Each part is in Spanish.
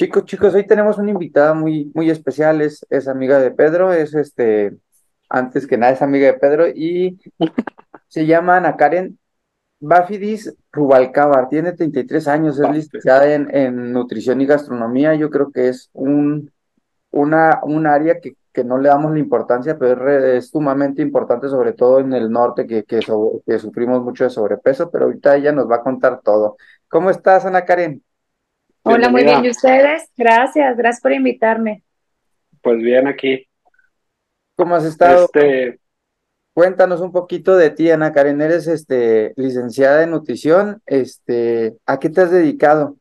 Chicos, chicos, hoy tenemos una invitada muy, muy especial, es, es amiga de Pedro, es este, antes que nada es amiga de Pedro y se llama Ana Karen Bafidis Rubalcaba, tiene 33 años, es licenciada en, en nutrición y gastronomía, yo creo que es un, una, un área que, que no le damos la importancia, pero es, sumamente importante, sobre todo en el norte, que, que, so- que sufrimos mucho de sobrepeso, pero ahorita ella nos va a contar todo. ¿Cómo estás, Ana Karen? Hola, muy bien. ¿Y ustedes? Gracias, gracias por invitarme. Pues bien, aquí. ¿Cómo has estado? Este, Cuéntanos un poquito de ti, Ana Karen. Eres este, licenciada en nutrición. Este, ¿a qué te has dedicado?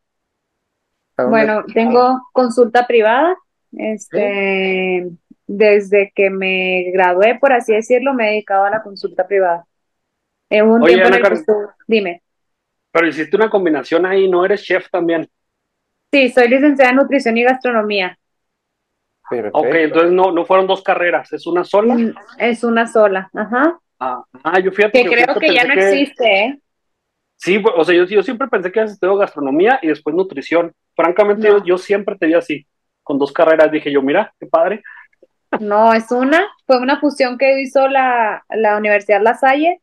¿A dónde has Bueno, tengo consulta privada. ¿Sí? Este, desde que me gradué, por así decirlo, me he dedicado a la consulta privada. Hubo un oye, tiempo en Ana el que Karen, dime. pero hiciste una combinación ahí, ¿no eres chef también? Sí, soy licenciada en nutrición y gastronomía. Ok, Perfecto. entonces no, no fueron dos carreras, ¿es una sola? Mm, Es una sola, ajá. Ah, ah, yo fíjate Que que creo que ya no que, existe, ¿eh? sí, o sea, yo, yo siempre pensé que habías estudiado gastronomía y después nutrición. Francamente, yo, No, yo siempre te vi así, con dos carreras, dije yo, mira, qué padre. no, es una, fue una fusión que hizo la, la Universidad La Salle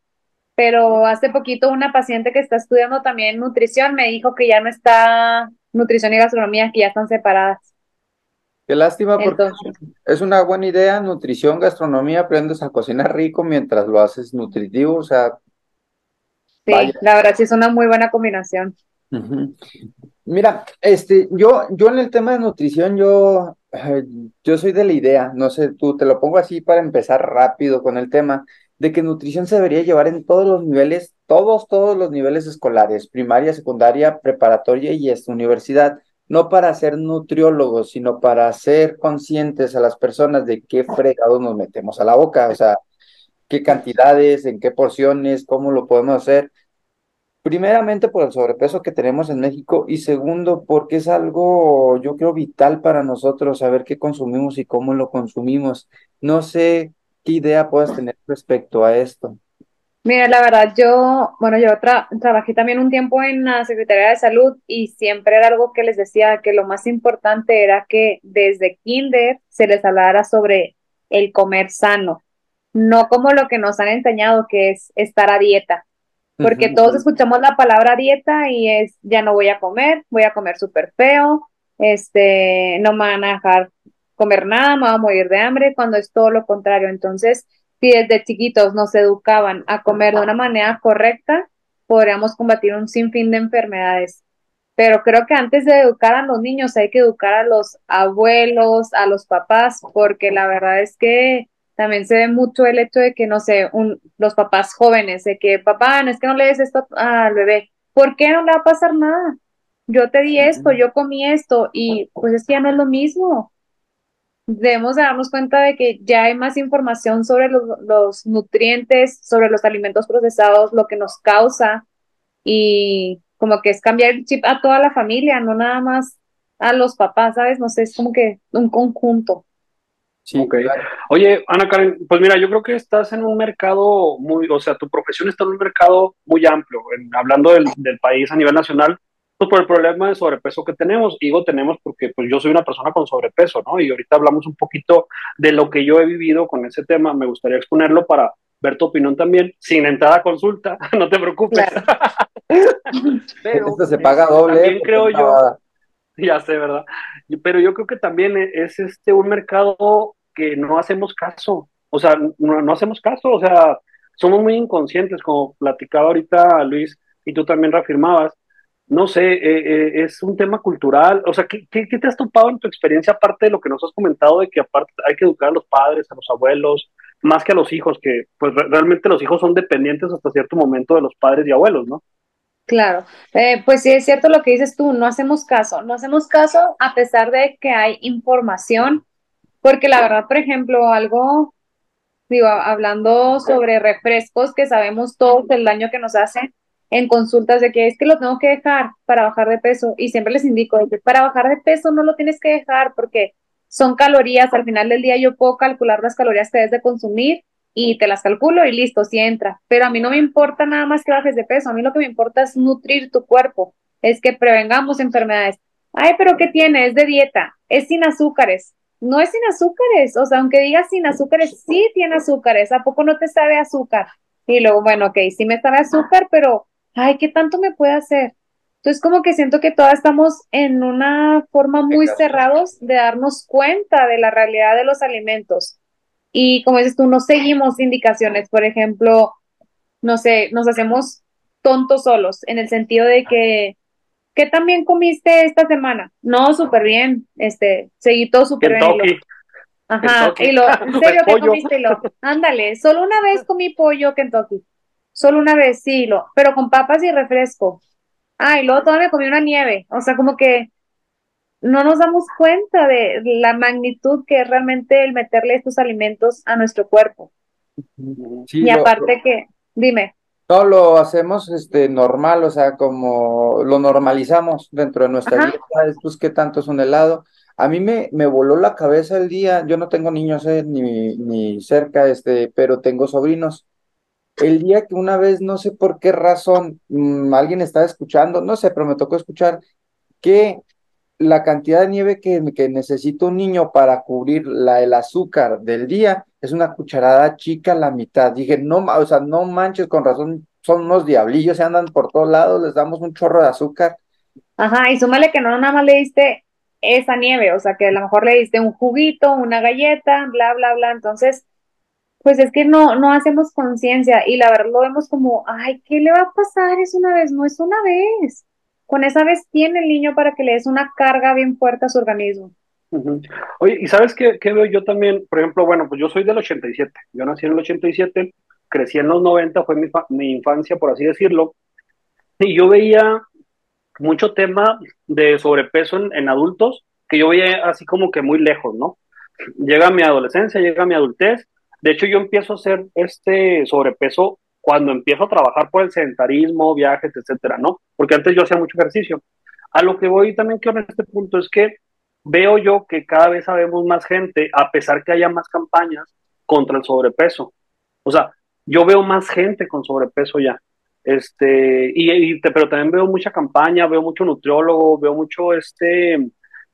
pero hace poquito una paciente que está estudiando también nutrición me dijo que ya no está nutrición y gastronomía, que ya están separadas. Qué lástima porque es Entonces, es una buena idea, nutrición, gastronomía, aprendes a cocinar rico mientras lo haces nutritivo, o sea, vaya. sí, la verdad sí es una muy buena combinación. Mira, este, yo, yo en el tema de nutrición, yo, eh, yo soy de la idea, no sé, tú te lo pongo así para empezar rápido con el tema, de que nutrición se debería llevar en todos los niveles, todos, todos los niveles escolares, primaria, secundaria, preparatoria y universidad, no para ser nutriólogos, sino para ser conscientes a las personas de qué fregados nos metemos a la boca, o sea, qué cantidades, en qué porciones, cómo lo podemos hacer. Primeramente por el sobrepeso que tenemos en México y segundo porque es algo, yo creo, vital para nosotros saber qué consumimos y cómo lo consumimos. No sé qué idea puedas tener respecto a esto. Mira, la verdad yo, bueno, yo tra- trabajé también un tiempo en la Secretaría de Salud y siempre era algo que les decía que lo más importante era que desde kinder se les hablara sobre el comer sano, no como lo que nos han enseñado que es estar a dieta. porque todos escuchamos la palabra dieta y es, ya no voy a comer, voy a comer súper feo, este, no me van a dejar comer nada, me voy a morir de hambre, cuando es todo lo contrario. Entonces, si desde chiquitos nos educaban a comer de una manera correcta, podríamos combatir un sinfín de enfermedades. Pero creo que antes de educar a los niños hay que educar a los abuelos, a los papás, porque la verdad es que también se ve mucho el hecho de que, no sé, un, los papás jóvenes, de que, papá, no es que no le des esto al bebé, ¿por qué no le va a pasar nada? Yo te di esto, yo comí esto, y pues es que ya no es lo mismo. Debemos de darnos cuenta de que ya hay más información sobre los, los nutrientes, sobre los alimentos procesados, lo que nos causa, y como que es cambiar el chip a toda la familia, no nada más a los papás, ¿sabes? No sé, es como que un conjunto. Sí, claro. Oye, Ana Karen, pues mira, yo creo que estás en un mercado muy, o sea, tu profesión está en un mercado muy amplio, en- hablando del, del país a nivel nacional, pues por el problema de sobrepeso que tenemos. Y Digo tenemos porque pues yo soy una persona con sobrepeso, ¿no? Y ahorita hablamos un poquito de lo que yo he vivido con ese tema. Me gustaría exponerlo para ver tu opinión también, sin entrar a consulta, no te preocupes. Claro. Pero Esto se paga doble, también creo yo, ya sé, ¿verdad? Pero yo creo que también es este un mercado que no hacemos caso, o sea, no, no hacemos caso, o sea, somos muy inconscientes, como platicaba ahorita Luis y tú también reafirmabas. No sé, eh, eh, es un tema cultural, o sea, ¿qué, qué, qué te has topado en tu experiencia aparte de lo que nos has comentado de que aparte hay que educar a los padres, a los abuelos, más que a los hijos, que pues re- realmente los hijos son dependientes hasta cierto momento de los padres y abuelos, ¿no? Claro, Eh, pues sí es cierto lo que dices tú, no hacemos caso, no hacemos caso a pesar de que hay información, porque la verdad, por ejemplo, algo, digo, hablando sobre refrescos que sabemos todos el daño que nos hacen en consultas de que es que lo tengo que dejar para bajar de peso y siempre les indico para bajar de peso no lo tienes que dejar porque son calorías, al final del día yo puedo calcular las calorías que debes de consumir y te las calculo y listo, sí entra. Pero a mí no me importa nada más que bajes de peso, a mí lo que me importa es nutrir tu cuerpo, es que prevengamos enfermedades. Ay, pero ¿qué tiene? Es de dieta, es sin azúcares. No es sin azúcares, o sea, aunque digas sin azúcares, sí tiene azúcares. ¿A poco no te sabe azúcar? Y luego, bueno, ok, sí me sabe azúcar, pero, ay, ¿qué tanto me puede hacer? Entonces, como que siento que todas estamos en una forma muy cerrados de darnos cuenta de la realidad de los alimentos. Y como dices tú, no seguimos indicaciones. Por ejemplo, no sé, nos hacemos tontos solos, en el sentido de que, ¿qué también comiste esta semana? No, súper bien, este, seguí todo súper bien. Ajá, y lo, en serio, ¿qué comiste? lo, ándale, solo una vez comí pollo Kentucky, solo una vez, sí, lo, pero con papas y refresco. Ah, y luego todavía comí una nieve, o sea, como que no nos damos cuenta de la magnitud que es realmente el meterle estos alimentos a nuestro cuerpo. y aparte que, dime. No, lo hacemos este normal, o sea, como lo normalizamos dentro de nuestra vida, pues qué tanto es un helado. A mí me, me voló la cabeza el día, yo no tengo niños eh, ni, ni cerca, este, pero tengo sobrinos. El día que una vez, no sé por qué razón, mm, alguien estaba escuchando, no sé, pero me tocó escuchar que la cantidad de nieve que, que necesita un niño para cubrir la, el azúcar del día es una cucharada chica la mitad. Dije, no, o sea, no manches, con razón, son unos diablillos, se andan por todos lados, les damos un chorro de azúcar. Ajá, y súmale que no nada más le diste esa nieve, o sea, que a lo mejor le diste un juguito, una galleta, bla, bla, bla. Entonces, pues es que no, no hacemos conciencia y la verdad lo vemos como, ay, ¿qué le va a pasar? Es una vez, no es una vez con esa vez tiene el niño para que le des una carga bien fuerte a su organismo. Oye, ¿y sabes qué, veo yo también? Por ejemplo, bueno, pues yo soy del 87, yo nací en el 87, crecí en los 90, fue mi, mi infancia, por así decirlo, y yo veía mucho tema de sobrepeso en, en, adultos que yo veía así como que muy lejos, ¿no? Llega mi adolescencia, llega mi adultez, de hecho yo empiezo a hacer este sobrepeso cuando empiezo a trabajar por el sedentarismo, viajes, etcétera, ¿no? Porque antes yo hacía mucho ejercicio. A lo que voy también quiero en este punto es que veo yo que cada vez sabemos más gente, a pesar que haya más campañas contra el sobrepeso. O sea, yo veo más gente con sobrepeso ya. Este, y, pero también veo mucha campaña, veo mucho nutriólogo, veo mucho este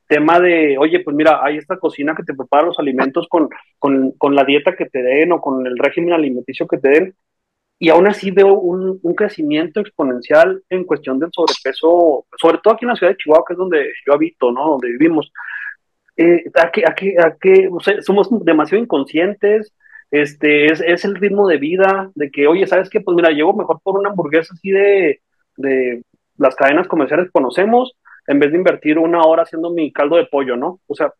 tema de, oye, pues mira, hay esta cocina que te prepara los alimentos con, con, con la dieta que te den o con el régimen alimenticio que te den, y aún así veo un, crecimiento exponencial en cuestión del sobrepeso, sobre todo aquí en la ciudad de Chihuahua, que es donde yo habito, ¿no? Donde vivimos. Eh, aquí, aquí, aquí somos demasiado inconscientes, este, es, es, el ritmo de vida, de que, oye, ¿sabes qué? Pues mira, llevo mejor por una hamburguesa así de, de las cadenas comerciales que conocemos, en vez de invertir una hora haciendo mi caldo de pollo, ¿no? O sea,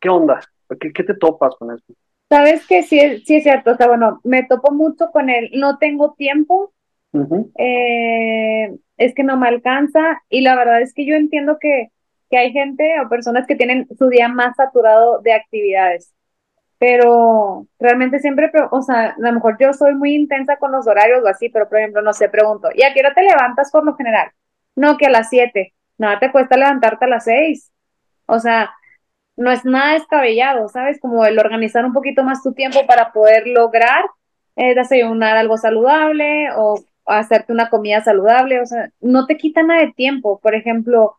¿qué onda? ¿Qué, qué te topas con eso? Sabes que sí, sí es cierto, o sea, bueno, me topo mucho con él, no tengo tiempo, eh, es que no me alcanza y la verdad es que yo entiendo que, que hay gente o personas que tienen su día más saturado de actividades, pero realmente siempre, o sea, a lo mejor yo soy muy intensa con los horarios o así, pero por ejemplo, no sé, pregunto, ¿y a qué hora te levantas por lo general? No, que a las siete, nada te cuesta levantarte a las seis, o sea, no es nada descabellado, ¿sabes? Como el organizar un poquito más tu tiempo para poder lograr eh, desayunar algo saludable o hacerte una comida saludable, o sea, no te quita nada de tiempo. Por ejemplo,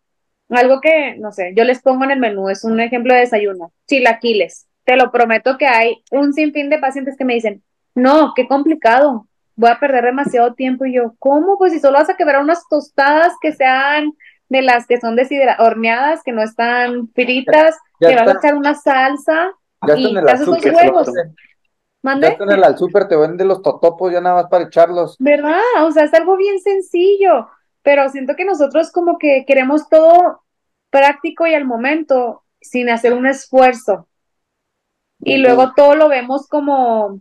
algo que, no sé, yo les pongo en el menú, es un ejemplo de desayuno, chilaquiles. Te lo prometo que hay un sinfín de pacientes que me dicen, no, qué complicado, voy a perder demasiado tiempo. Y yo, ¿cómo? Pues si solo vas a quebrar unas tostadas que sean de las que son horneadas, que no están fritas, te vas a echar una salsa y te haces los huevos. ¿Mande? Ya en el al súper, te venden los totopos ya nada más para echarlos. ¿Verdad? O sea, es algo bien sencillo, pero siento que nosotros como que queremos todo práctico y al momento, sin hacer un esfuerzo. Y luego todo lo vemos como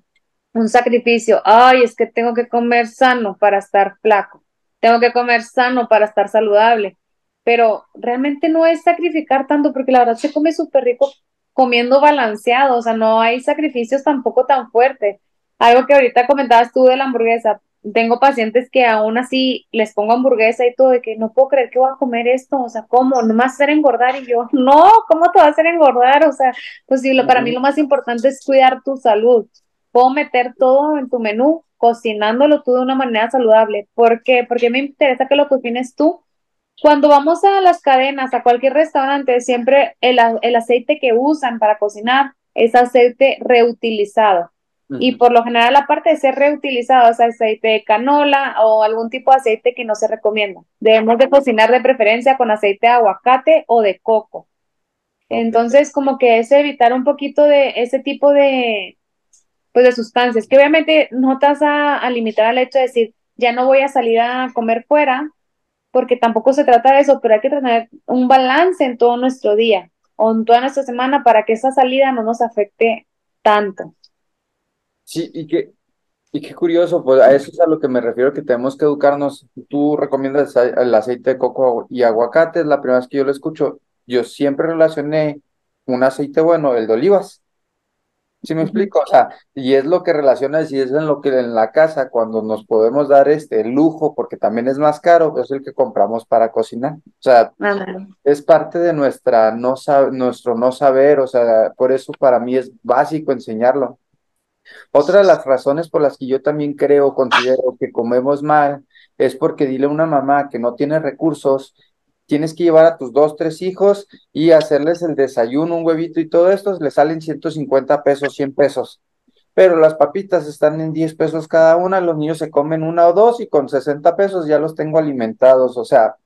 un sacrificio. Ay, es que tengo que comer sano para estar flaco. Tengo que comer sano para estar saludable pero realmente no es sacrificar tanto porque la verdad se come súper rico comiendo balanceado, o sea, no hay sacrificios tampoco tan fuertes. Algo que ahorita comentabas tú de la hamburguesa, tengo pacientes que aún así les pongo hamburguesa y todo, de que no puedo creer que voy a comer esto, o sea, ¿cómo? ¿No me vas a hacer engordar? Y yo, no, ¿cómo te va a hacer engordar? O sea, pues sí, lo, para mí lo más importante es cuidar tu salud. Puedo meter todo en tu menú, cocinándolo tú de una manera saludable. ¿Por qué? Porque me interesa que lo cocines tú Cuando vamos a las cadenas, a cualquier restaurante, siempre el, el aceite que usan para cocinar es aceite reutilizado. Y por lo general, aparte de ser reutilizado, es aceite de canola o algún tipo de aceite que no se recomienda. Debemos de cocinar de preferencia con aceite de aguacate o de coco. Entonces, como que es evitar un poquito de ese tipo de, pues, de sustancias, que obviamente no te vas a, limitar al hecho de decir, ya no voy a salir a comer fuera, porque tampoco se trata de eso, pero hay que tener un balance en todo nuestro día o en toda nuestra semana para que esa salida no nos afecte tanto. Sí, y que, y qué curioso, pues a eso es a lo que me refiero, que tenemos que educarnos. Tú recomiendas el aceite de coco y aguacate, es la primera vez que yo lo escucho. Yo siempre relacioné un aceite bueno, el de olivas. ¿Sí me explico? O sea, y es lo que relacionas y es en lo que en la casa, cuando nos podemos dar este lujo, porque también es más caro, es el que compramos para cocinar. O sea, es parte de nuestra no nuestro no saber, o sea, por eso para mí es básico enseñarlo. Otra de las razones por las que yo también creo, considero que comemos mal, es porque dile a una mamá que no tiene recursos, tienes que llevar a tus dos, tres hijos y hacerles el desayuno, un huevito y todo esto, le salen 150 pesos, 100 pesos. Pero las papitas están en 10 pesos cada una, los niños se comen una o dos y con 60 pesos ya los tengo alimentados. O sea,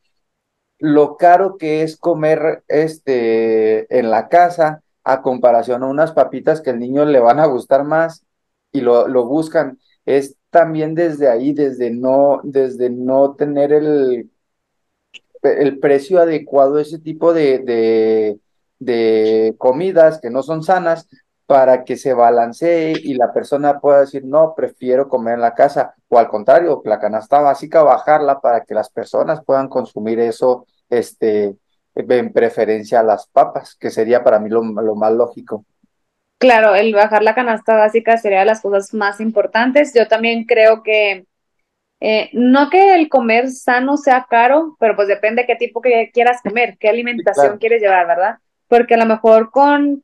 lo caro que es comer este en la casa a comparación a unas papitas que al niño le van a gustar más y lo, lo buscan, es también desde ahí, desde no, desde no tener el, el precio adecuado a ese tipo de, de, de comidas que no son sanas para que se balancee y la persona pueda decir, no, prefiero comer en la casa, o al contrario, la canasta básica, bajarla para que las personas puedan consumir eso, este, en preferencia a las papas, que sería para mí lo, lo más lógico. Claro, el bajar la canasta básica sería de las cosas más importantes. Yo también creo que eh, no que el comer sano sea caro, pero pues depende qué tipo que quieras comer, qué alimentación quieres llevar, ¿verdad? Porque a lo mejor con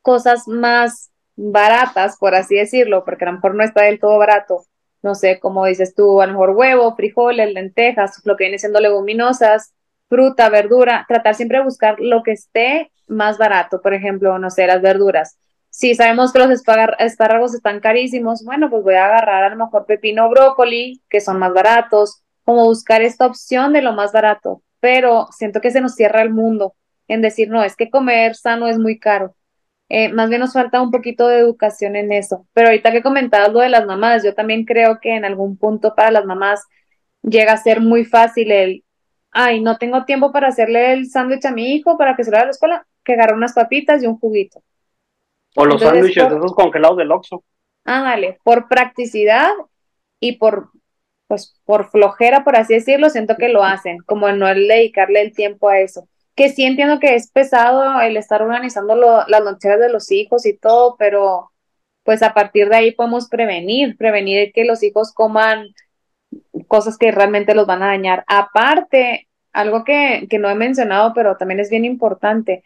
cosas más baratas, por así decirlo, porque a lo mejor no está del todo barato, no sé, como dices tú, a lo mejor huevo, frijoles, lentejas, lo que viene siendo leguminosas, fruta, verdura, tratar siempre de buscar lo que esté más barato, por ejemplo, no sé, las verduras si sabemos que los espárragos están carísimos, bueno, pues voy a agarrar a lo mejor pepino o brócoli, que son más baratos, como buscar esta opción de lo más barato. Pero siento que se nos cierra el mundo en decir, no, es que comer sano es muy caro. Eh, más bien nos falta un poquito de educación en eso. Pero ahorita que comentabas lo de las mamás, yo también creo que en algún punto para las mamás llega a ser muy fácil el, ay, no tengo tiempo para hacerle el sándwich a mi hijo para que se lo haga a la escuela, que agarre unas papitas y un juguito. O los sándwiches de esos congelados del Oxxo. Ándale, por practicidad y por, pues, por flojera, por así decirlo, siento que lo hacen, como no dedicarle el tiempo a eso. Que sí entiendo que es pesado el estar organizando las loncheras de los hijos y todo, pero pues a partir de ahí podemos prevenir, prevenir que los hijos coman cosas que realmente los van a dañar. Aparte, algo que, que no he mencionado, pero también es bien importante,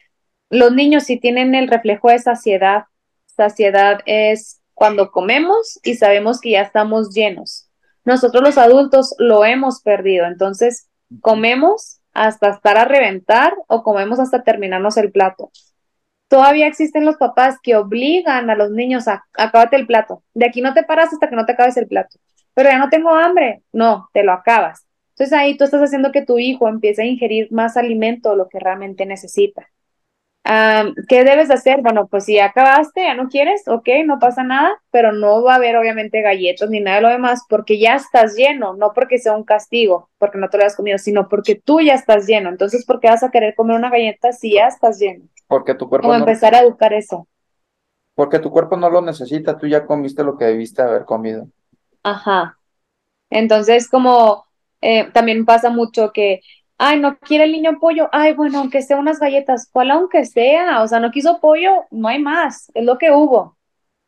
los niños sí tienen el reflejo de saciedad. Saciedad es cuando comemos y sabemos que ya estamos llenos. Nosotros los adultos lo hemos perdido, entonces comemos hasta estar a reventar o comemos hasta terminarnos el plato. Todavía existen los papás que obligan a los niños a acabarte el plato. De aquí no te paras hasta que no te acabes el plato. Pero ya no tengo hambre. No, te lo acabas. Entonces ahí tú estás haciendo que tu hijo empiece a ingerir más alimento de lo que realmente necesita. ¿Qué debes hacer? Bueno, pues si ya acabaste, ya no quieres, ok, no pasa nada, pero no va a haber obviamente galletas ni nada de lo demás porque ya estás lleno, no porque sea un castigo, porque no te lo has comido, sino porque tú ya estás lleno. Entonces, ¿por qué vas a querer comer una galleta si ya estás lleno? Porque tu cuerpo. O empezar a educar eso. Porque tu cuerpo no lo necesita, tú ya comiste lo que debiste haber comido. Ajá. Entonces, como eh, también pasa mucho que ay, no quiere el niño pollo, ay, bueno, aunque sea unas galletas, ¿cuál aunque sea? O sea, no quiso pollo, no hay más, es lo que hubo.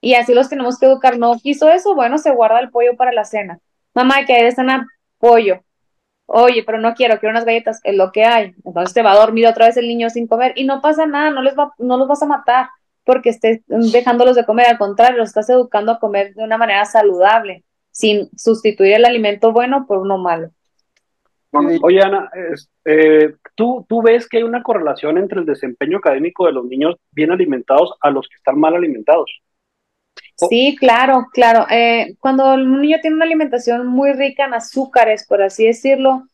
Y así los tenemos que educar, no quiso eso, bueno, se guarda el pollo para la cena. Mamá, que hay de cena pollo. Oye, pero no quiero, quiero unas galletas, es lo que hay. Entonces te va a dormir otra vez el niño sin comer y no pasa nada, no, les va, no los vas a matar porque estés dejándolos de comer, al contrario, los estás educando a comer de una manera saludable, sin sustituir el alimento bueno por uno malo. Oye, Ana, eh, ¿tú, ¿tú ves que hay una correlación entre el desempeño académico de los niños bien alimentados a los que están mal alimentados? Sí, claro, claro. Eh, cuando un niño tiene una alimentación muy rica en azúcares, por así decirlo,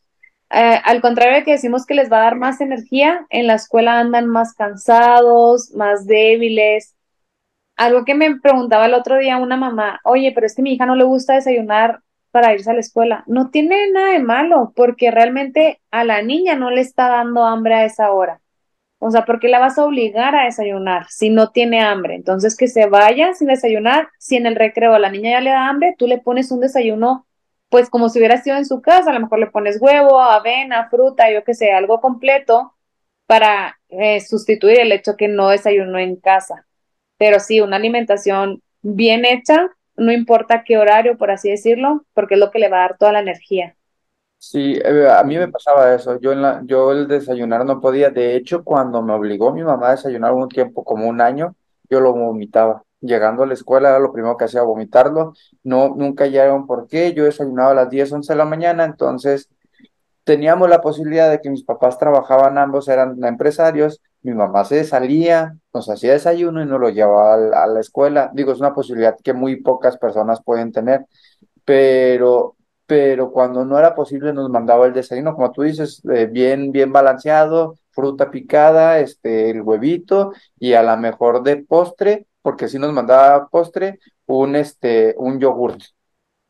eh, al contrario de que decimos que les va a dar más energía, en la escuela andan más cansados, más débiles. Algo que me preguntaba el otro día una mamá, oye, pero es que mi hija no le gusta desayunar para irse a la escuela. No tiene nada de malo, porque realmente a la niña no le está dando hambre a esa hora. O sea, ¿por qué la vas a obligar a desayunar si no tiene hambre? Entonces, que se vaya sin desayunar. Si en el recreo a la niña ya le da hambre, tú le pones un desayuno, pues como si hubiera sido en su casa. A lo mejor le pones huevo, avena, fruta, yo qué sé, algo completo para eh, sustituir el hecho que no desayunó en casa. Pero sí, una alimentación bien hecha, no importa qué horario, por así decirlo, porque es lo que le va a dar toda la energía. Sí, eh, a mí me pasaba eso. Yo, en la, yo el desayunar no podía. De hecho, cuando me obligó mi mamá a desayunar un tiempo, como un año, yo lo vomitaba. Llegando a la escuela era lo primero que hacía, vomitarlo. No, nunca un por qué. Yo desayunaba a las 10, 11 de la mañana, entonces teníamos la posibilidad de que mis papás trabajaban, ambos eran empresarios. Mi mamá se salía, nos hacía desayuno y nos lo llevaba a la escuela. Digo, es una posibilidad que muy pocas personas pueden tener, pero pero cuando no era posible nos mandaba el desayuno, como tú dices, eh, bien, bien balanceado, fruta picada, este, el huevito y a la mejor de postre, porque si nos mandaba postre, un, este, un yogurt.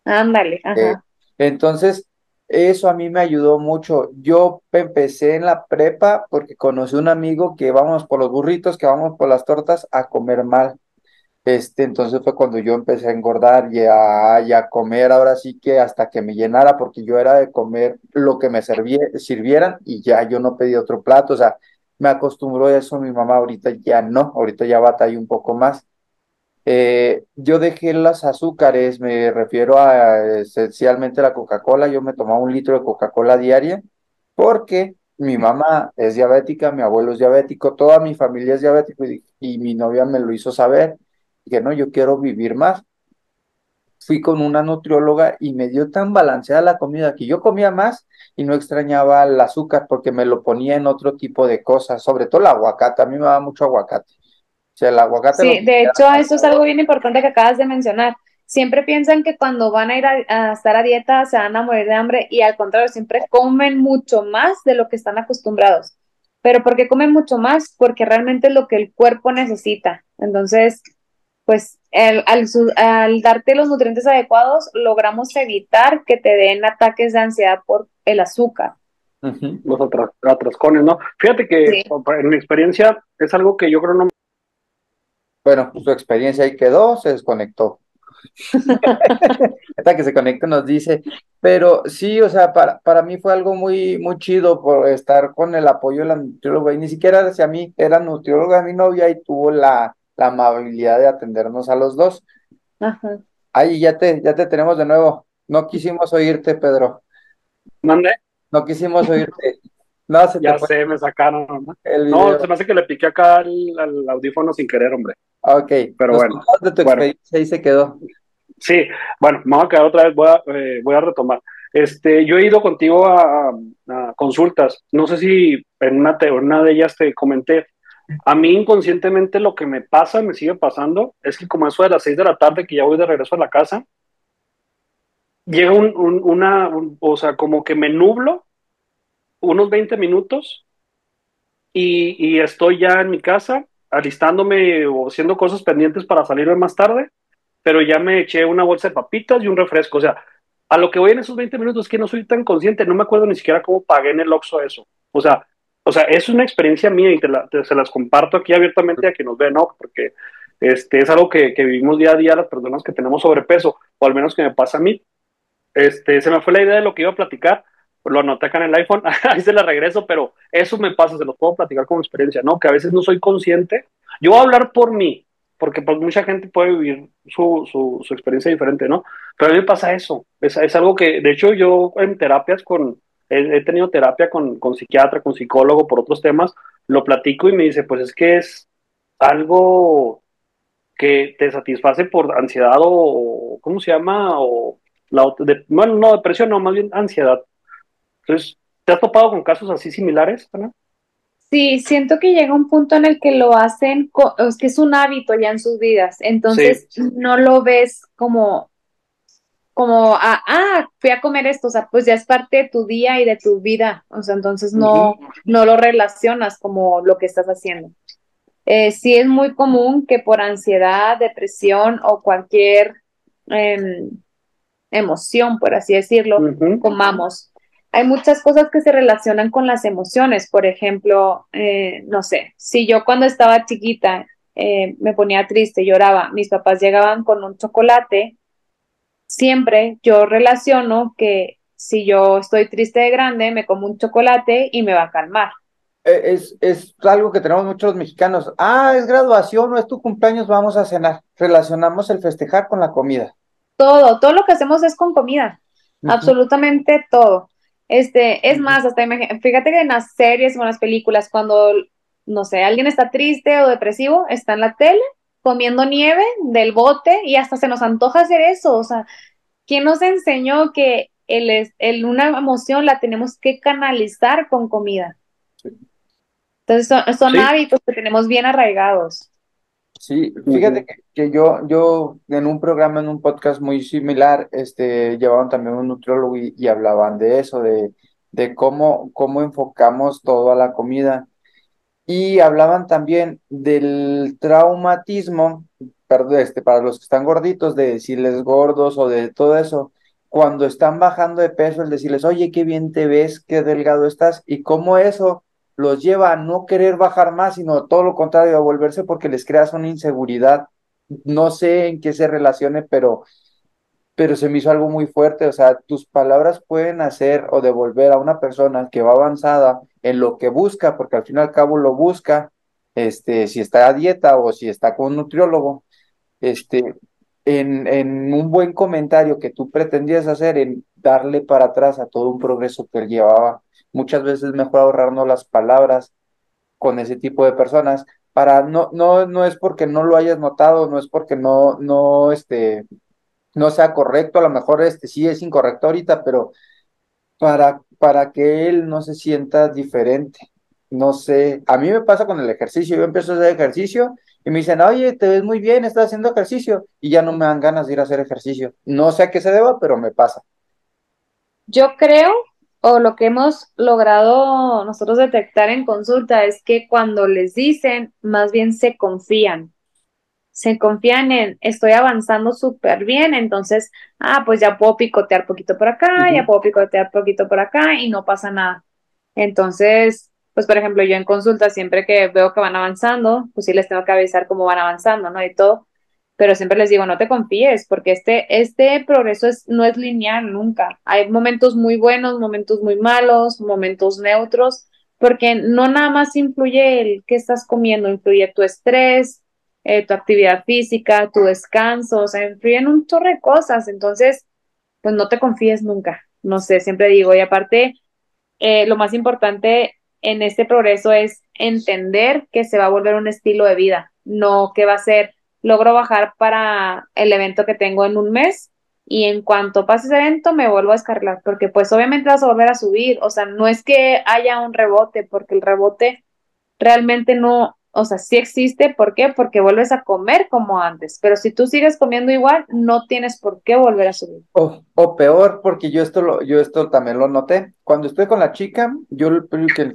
Ándale, ajá. Eh, entonces, eso a mí me ayudó mucho. Yo empecé en la prepa porque conocí un amigo que vamos por los burritos, que vamos por las tortas a comer mal. Este, entonces fue cuando yo empecé a engordar y a, comer ahora sí que hasta que me llenara, porque yo era de comer lo que me sirvieran y ya yo no pedí otro plato, o sea, me acostumbró a eso mi mamá, ahorita ya no, ahorita ya batalla un poco más. Eh, yo dejé los azúcares, me refiero a esencialmente la Coca-Cola, yo me tomaba un litro de Coca-Cola diaria porque mi mamá es diabética, mi abuelo es diabético, toda mi familia es diabética y mi novia me lo hizo saber que no, yo quiero vivir más. Fui con una nutrióloga y me dio tan balanceada la comida que yo comía más y no extrañaba el azúcar porque me lo ponía en otro tipo de cosas, sobre todo el aguacate, a mí me da mucho aguacate. Sea, el aguacate. Sí, de hecho, eso es algo bien importante que acabas de mencionar. Siempre piensan que cuando van a ir a, estar a dieta se van a morir de hambre y al contrario, siempre comen mucho más de lo que están acostumbrados. Pero ¿por qué comen mucho más? Porque realmente es lo que el cuerpo necesita. Entonces, pues al, darte los nutrientes adecuados, logramos evitar que te den ataques de ansiedad por el azúcar. Los atrascones, ¿no? Fíjate que en mi experiencia es algo que yo creo no. Bueno, su experiencia ahí quedó, se desconectó. Hasta que se conecte nos dice, pero sí, o sea, para, para mí fue algo muy, muy chido por estar con el apoyo de la nutrióloga, y ni siquiera hacia mí, era nutrióloga mi novia y tuvo la, la amabilidad de atendernos a los dos. Ajá. Ahí ya te, ya te tenemos de nuevo. No quisimos oírte, Pedro. ¿Mande? No quisimos oírte. No, se ya sé, me sacaron. ¿no? se me hace que le piqué acá al, audífono sin querer, hombre. Ok, pero bueno. De tu experiencia ahí se quedó. Sí, bueno, me voy a quedar otra vez, voy a, eh, voy a retomar. Este, yo he ido contigo a, consultas. No sé si en una, de ellas te comenté a mí inconscientemente lo que me pasa, me sigue pasando, es que como eso de las 6 de la tarde, que ya voy de regreso a la casa, llega un, una, o sea, como que me nublo unos 20 minutos y, y, estoy ya en mi casa alistándome o haciendo cosas pendientes para salirme más tarde, pero ya me eché una bolsa de papitas y un refresco. O sea, a lo que voy en esos 20 minutos es que no soy tan consciente, no me acuerdo ni siquiera cómo pagué en el Oxxo eso. O sea, o sea, es una experiencia mía y te, se las comparto aquí abiertamente a quien nos ve, ¿no? Porque este, es algo que, que, vivimos día a día las personas que tenemos sobrepeso, o al menos que me pasa a mí. Este, se me fue la idea de lo que iba a platicar, lo anoté acá en el iPhone, ahí se la regreso, pero eso me pasa, se los puedo platicar como experiencia, ¿no? Que a veces no soy consciente. Yo voy a hablar por mí, porque pues mucha gente puede vivir su, su, su experiencia diferente, ¿no? Pero a mí me pasa eso, es, es algo que, de hecho, yo en terapias con, he, tenido terapia con, con, psiquiatra, con psicólogo por otros temas, lo platico y me dice, pues es que es algo que te satisface por ansiedad o, ¿cómo se llama? O la, bueno, no, depresión, no, más bien ansiedad. Entonces, ¿Te has topado con casos así similares, Ana? Sí, siento que llega un punto en el que lo hacen, es que es un hábito ya en sus vidas, entonces no lo ves como, como, ah, ah, fui a comer esto, o sea, pues ya es parte de tu día y de tu vida, o sea, entonces no, no lo relacionas como lo que estás haciendo. Eh, sí es muy común que por ansiedad, depresión o cualquier em, emoción, por así decirlo, comamos. Hay muchas cosas que se relacionan con las emociones. Por ejemplo, eh, no sé, si yo cuando estaba chiquita eh, me ponía triste, lloraba, mis papás llegaban con un chocolate, siempre yo relaciono que si yo estoy triste de grande, me como un chocolate y me va a calmar. Eh, es, es algo que tenemos muchos mexicanos. Ah, es graduación o es tu cumpleaños, vamos a cenar. Relacionamos el festejar con la comida. Todo, todo lo que hacemos es con comida. Absolutamente todo. Este, es más, hasta fíjate que en las series o en las películas, cuando, no sé, alguien está triste o depresivo, está en la tele comiendo nieve del bote y hasta se nos antoja hacer eso. O sea, ¿quién nos enseñó que el, el, una emoción la tenemos que canalizar con comida? Entonces son, hábitos que tenemos bien arraigados. Sí, fíjate que, yo, yo en un programa, en un podcast muy similar, este, llevaban también un nutriólogo y, hablaban de eso, de, de cómo, cómo enfocamos todo a la comida. Y hablaban también del traumatismo, perdón, este, para los que están gorditos, de decirles gordos o de todo eso, cuando están bajando de peso, el decirles, oye, qué bien te ves, qué delgado estás, y cómo eso los lleva a no querer bajar más, sino todo lo contrario, a volverse porque les creas una inseguridad. No sé en qué se relacione, pero, pero se me hizo algo muy fuerte. O sea, tus palabras pueden hacer o devolver a una persona que va avanzada en lo que busca, porque al fin y al cabo lo busca, este, si está a dieta o si está con un nutriólogo, este, en, en un buen comentario que tú pretendías hacer, en darle para atrás a todo un progreso que él llevaba muchas veces es mejor ahorrarnos las palabras con ese tipo de personas para no no no es porque no lo hayas notado, no es porque no no este no sea correcto, a lo mejor este sí es incorrecto ahorita, pero para para que él no se sienta diferente. No sé, a mí me pasa con el ejercicio, yo empiezo a hacer ejercicio y me dicen, oye, te ves muy bien, estás haciendo ejercicio, y ya no me dan ganas de ir a hacer ejercicio. No sé a qué se deba, pero me pasa. Yo creo o lo que hemos logrado nosotros detectar en consulta es que cuando les dicen, más bien se confían. Se confían en, estoy avanzando súper bien, entonces, ah, pues ya puedo picotear poquito por acá, ya puedo picotear poquito por acá y no pasa nada. Entonces, pues por ejemplo, yo en consulta siempre que veo que van avanzando, pues sí les tengo que avisar cómo van avanzando, ¿no? Y todo pero siempre les digo, no te confíes, porque este, este progreso es, no es lineal nunca. Hay momentos muy buenos, momentos muy malos, momentos neutros, porque no nada más influye el que estás comiendo, influye tu estrés, eh, tu actividad física, tu descanso, o sea, influyen un chorro de cosas, entonces, pues no te confíes nunca, no sé, siempre digo, y aparte, eh, lo más importante en este progreso es entender que se va a volver un estilo de vida, no que va a ser logro bajar para el evento que tengo en un mes y en cuanto pase ese evento me vuelvo a descargar, porque pues obviamente vas a volver a subir, o sea, no es que haya un rebote, porque el rebote realmente no, o sea, sí existe, ¿por qué? Porque vuelves a comer como antes, pero si tú sigues comiendo igual, no tienes por qué volver a subir. O, o peor, porque yo esto, lo, yo esto también lo noté, cuando estoy con la chica, yo el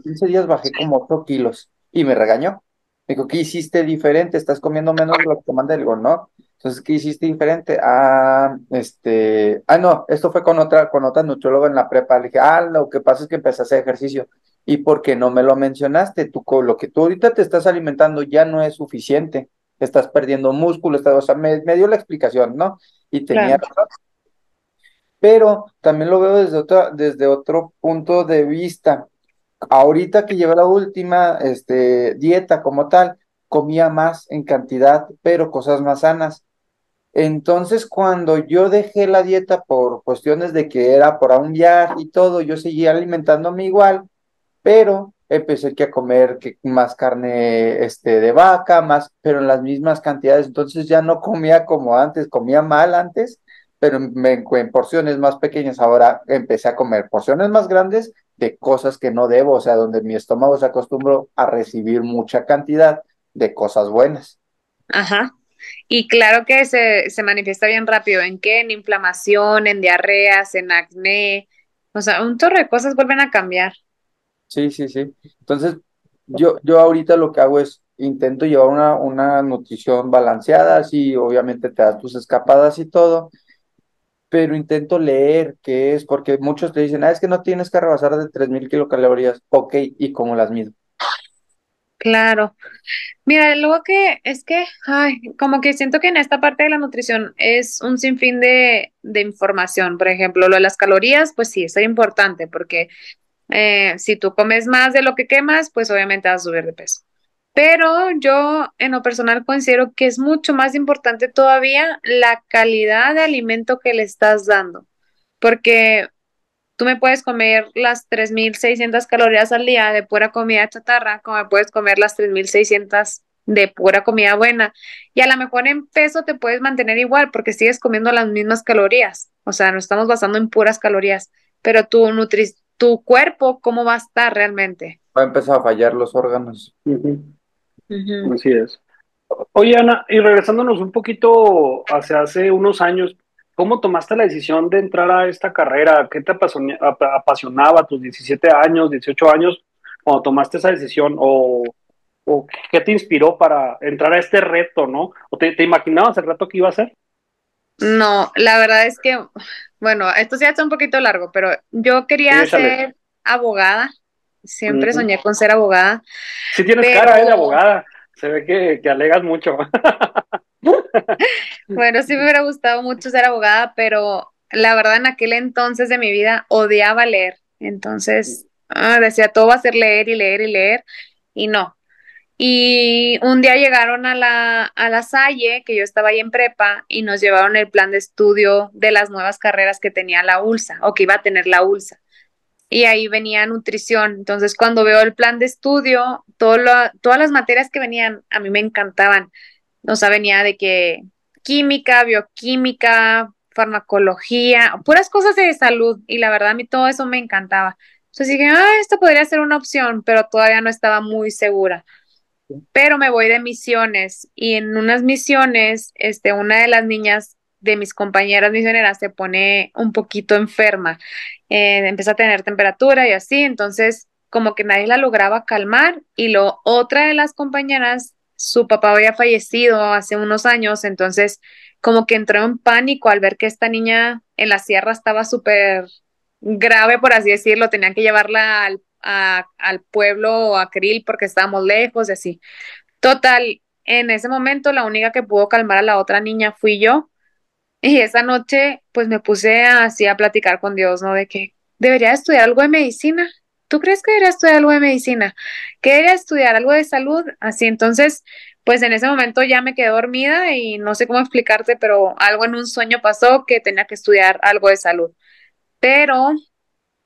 15 días bajé como 8 kilos y me regañó. Me dijo, ¿qué hiciste diferente? Estás comiendo menos de lo que te mandé. digo, no. Entonces, ¿qué hiciste diferente? Ah, este, ah, no, esto fue con otra, con otra nutrióloga en la prepa. Le dije, ah, lo que pasa es que empecé a hacer ejercicio. ¿Y por qué no me lo mencionaste? Tú, lo que tú ahorita te estás alimentando ya no es suficiente. Estás perdiendo músculo, estás, o sea, me, dio la explicación, ¿no? Y tenía Pero también lo veo desde, otra, desde otro punto de vista ahorita que llevé la última este, dieta como tal, comía más en cantidad, pero cosas más sanas. Entonces, cuando yo dejé la dieta por cuestiones de que era por un viaje y todo, yo seguía alimentándome igual, pero empecé a comer más carne este, de vaca, más, pero en las mismas cantidades. Entonces ya no comía como antes, comía mal antes, pero en porciones más pequeñas. Ahora empecé a comer porciones más grandes, de cosas que no debo, o sea, donde mi estómago se acostumbró a recibir mucha cantidad de cosas buenas. Ajá. Y claro que se, se manifiesta bien rápido. ¿En qué? En inflamación, en diarreas, en acné. O sea, un chorro de cosas vuelven a cambiar. Sí, sí, sí. Entonces, yo, yo ahorita lo que hago es intento llevar una, una nutrición balanceada, así obviamente te das tus escapadas y todo, pero intento leer qué es, porque muchos te dicen, ah, es que no tienes que rebasar de 3.000 kilocalorías. Ok, ¿y cómo las mido? Claro. Mira, luego que es que, ay, como que siento que en esta parte de la nutrición es un sinfín de, de información. Por ejemplo, lo de las calorías, pues sí, es importante porque eh, si tú comes más de lo que quemas, pues obviamente vas a subir de peso. Pero yo en lo personal considero que es mucho más importante todavía la calidad de alimento que le estás dando, porque tú me puedes comer las 3.600 calorías al día de pura comida chatarra, como me puedes comer las 3.600 de pura comida buena. Y a lo mejor en peso te puedes mantener igual porque sigues comiendo las mismas calorías. O sea, no estamos basando en puras calorías, pero tu, nutri tu cuerpo, ¿cómo va a estar realmente? Va a empezar a fallar los órganos. Así es. Oye, Ana, y regresándonos un poquito hacia hace unos años, ¿cómo tomaste la decisión de entrar a esta carrera? ¿Qué te apasionaba a tus 17 años, 18 años, cuando tomaste esa decisión? ¿O, qué te inspiró para entrar a este reto, no? ¿O te, imaginabas el reto que iba a ser? No, la verdad es que, bueno, esto sí está un poquito largo, pero yo quería ser abogada Siempre soñé con ser abogada. Sí tienes cara ¿eh? de abogada. Se ve que, que alegas mucho. bueno, sí me hubiera gustado mucho ser abogada, pero la verdad en aquel entonces de mi vida odiaba leer. Entonces ah, decía, todo va a ser leer y leer y leer. Y no. Y un día llegaron a la, a la Salle, que yo estaba ahí en prepa, y nos llevaron el plan de estudio de las nuevas carreras que tenía la ULSA o que iba a tener la ULSA y ahí venía nutrición. Entonces, cuando veo el plan de estudio, todo todas las materias que venían a mí me encantaban. O sea, venía de que química, bioquímica, farmacología, puras cosas de salud y la verdad a mí todo eso me encantaba. Entonces dije, ah, esto podría ser una opción, pero todavía no estaba muy segura. Pero me voy de misiones y en unas misiones, este, una de las niñas de mis compañeras misioneras se pone un poquito enferma, eh, empieza a tener temperatura y así, entonces como que nadie la lograba calmar y lo otra de las compañeras, su papá había fallecido hace unos años, entonces como que entró en pánico al ver que esta niña en la sierra estaba súper grave, por así decirlo, tenían que llevarla al, al pueblo a Krill porque estábamos lejos y así. Total, en ese momento la única que pudo calmar a la otra niña fui yo y esa noche, pues me puse así a platicar con Dios, ¿no? De que debería estudiar algo de medicina. ¿Tú crees que debería estudiar algo de medicina? ¿Que debería estudiar algo de salud? Así, entonces, pues en ese momento ya me quedé dormida y no sé cómo explicarte, pero algo en un sueño pasó que tenía que estudiar algo de salud. Pero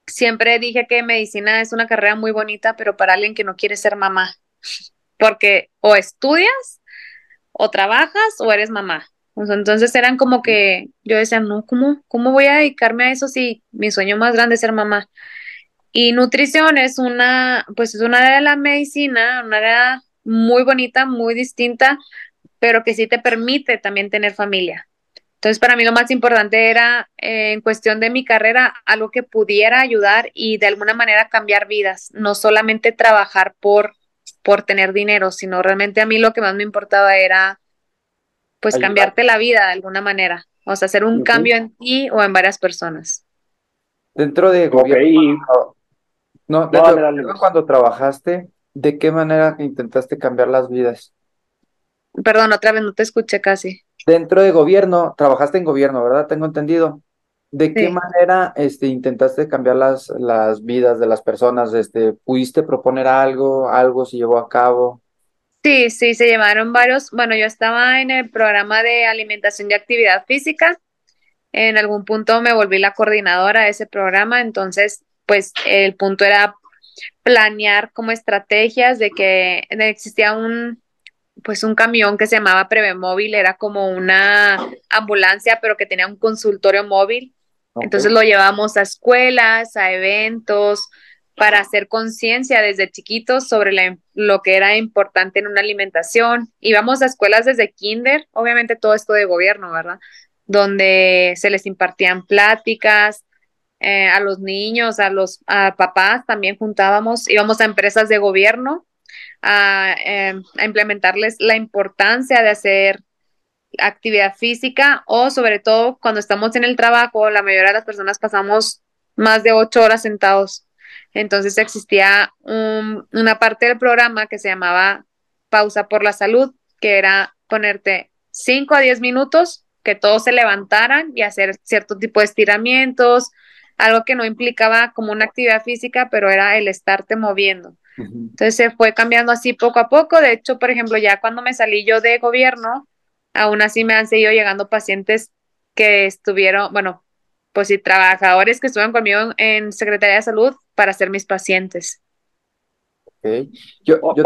siempre dije que medicina es una carrera muy bonita, pero para alguien que no quiere ser mamá, porque o estudias, o trabajas, o eres mamá entonces eran como que yo decía, no, ¿cómo, ¿cómo voy a dedicarme a eso si mi sueño más grande es ser mamá? Y nutrición es una, pues es una área de la medicina, una área muy bonita, muy distinta, pero que sí te permite también tener familia. Entonces, para mí lo más importante era, eh, en cuestión de mi carrera, algo que pudiera ayudar y de alguna manera cambiar vidas, no solamente trabajar por, por tener dinero, sino realmente a mí lo que más me importaba era pues cambiarte la vida de alguna manera, o sea, hacer un cambio en ti o en varias personas. Dentro de gobierno, no, cuando trabajaste, ¿de qué manera intentaste cambiar las vidas? Perdón, otra vez no te escuché casi. Dentro de gobierno, trabajaste en gobierno, ¿verdad? Tengo entendido. ¿De qué manera este, intentaste cambiar las, las vidas de las personas? Este, ¿Pudiste proponer algo? ¿Algo se llevó a cabo? Sí, sí, se llevaron varios. Bueno, yo estaba en el programa de alimentación y actividad física. En algún punto me volví la coordinadora de ese programa, entonces, pues el punto era planear como estrategias de que existía un, pues un camión que se llamaba Prevemóvil, era como una ambulancia, pero que tenía un consultorio móvil. Entonces lo llevamos a escuelas, a eventos, para hacer conciencia desde chiquitos sobre lo que era importante en una alimentación. Íbamos a escuelas desde kinder, obviamente todo esto de gobierno, ¿verdad? Donde se les impartían pláticas, eh, a los niños, a los papás también juntábamos, íbamos a empresas de gobierno em, a, implementarles la importancia de hacer actividad física o sobre todo cuando estamos en el trabajo, la mayoría de las personas pasamos más de ocho horas sentados. Entonces existía una parte del programa que se llamaba Pausa por la Salud, que era ponerte cinco a diez minutos, que todos se levantaran y hacer cierto tipo de estiramientos, algo que no implicaba como una actividad física, pero era el estarte moviendo. Entonces se fue cambiando así poco a poco. De hecho, por ejemplo, ya cuando me salí yo de gobierno, aún así me han seguido llegando pacientes que estuvieron, bueno, pues sí, trabajadores que estuvieron conmigo en, Secretaría de Salud para ser mis pacientes. Okay. Yo, yo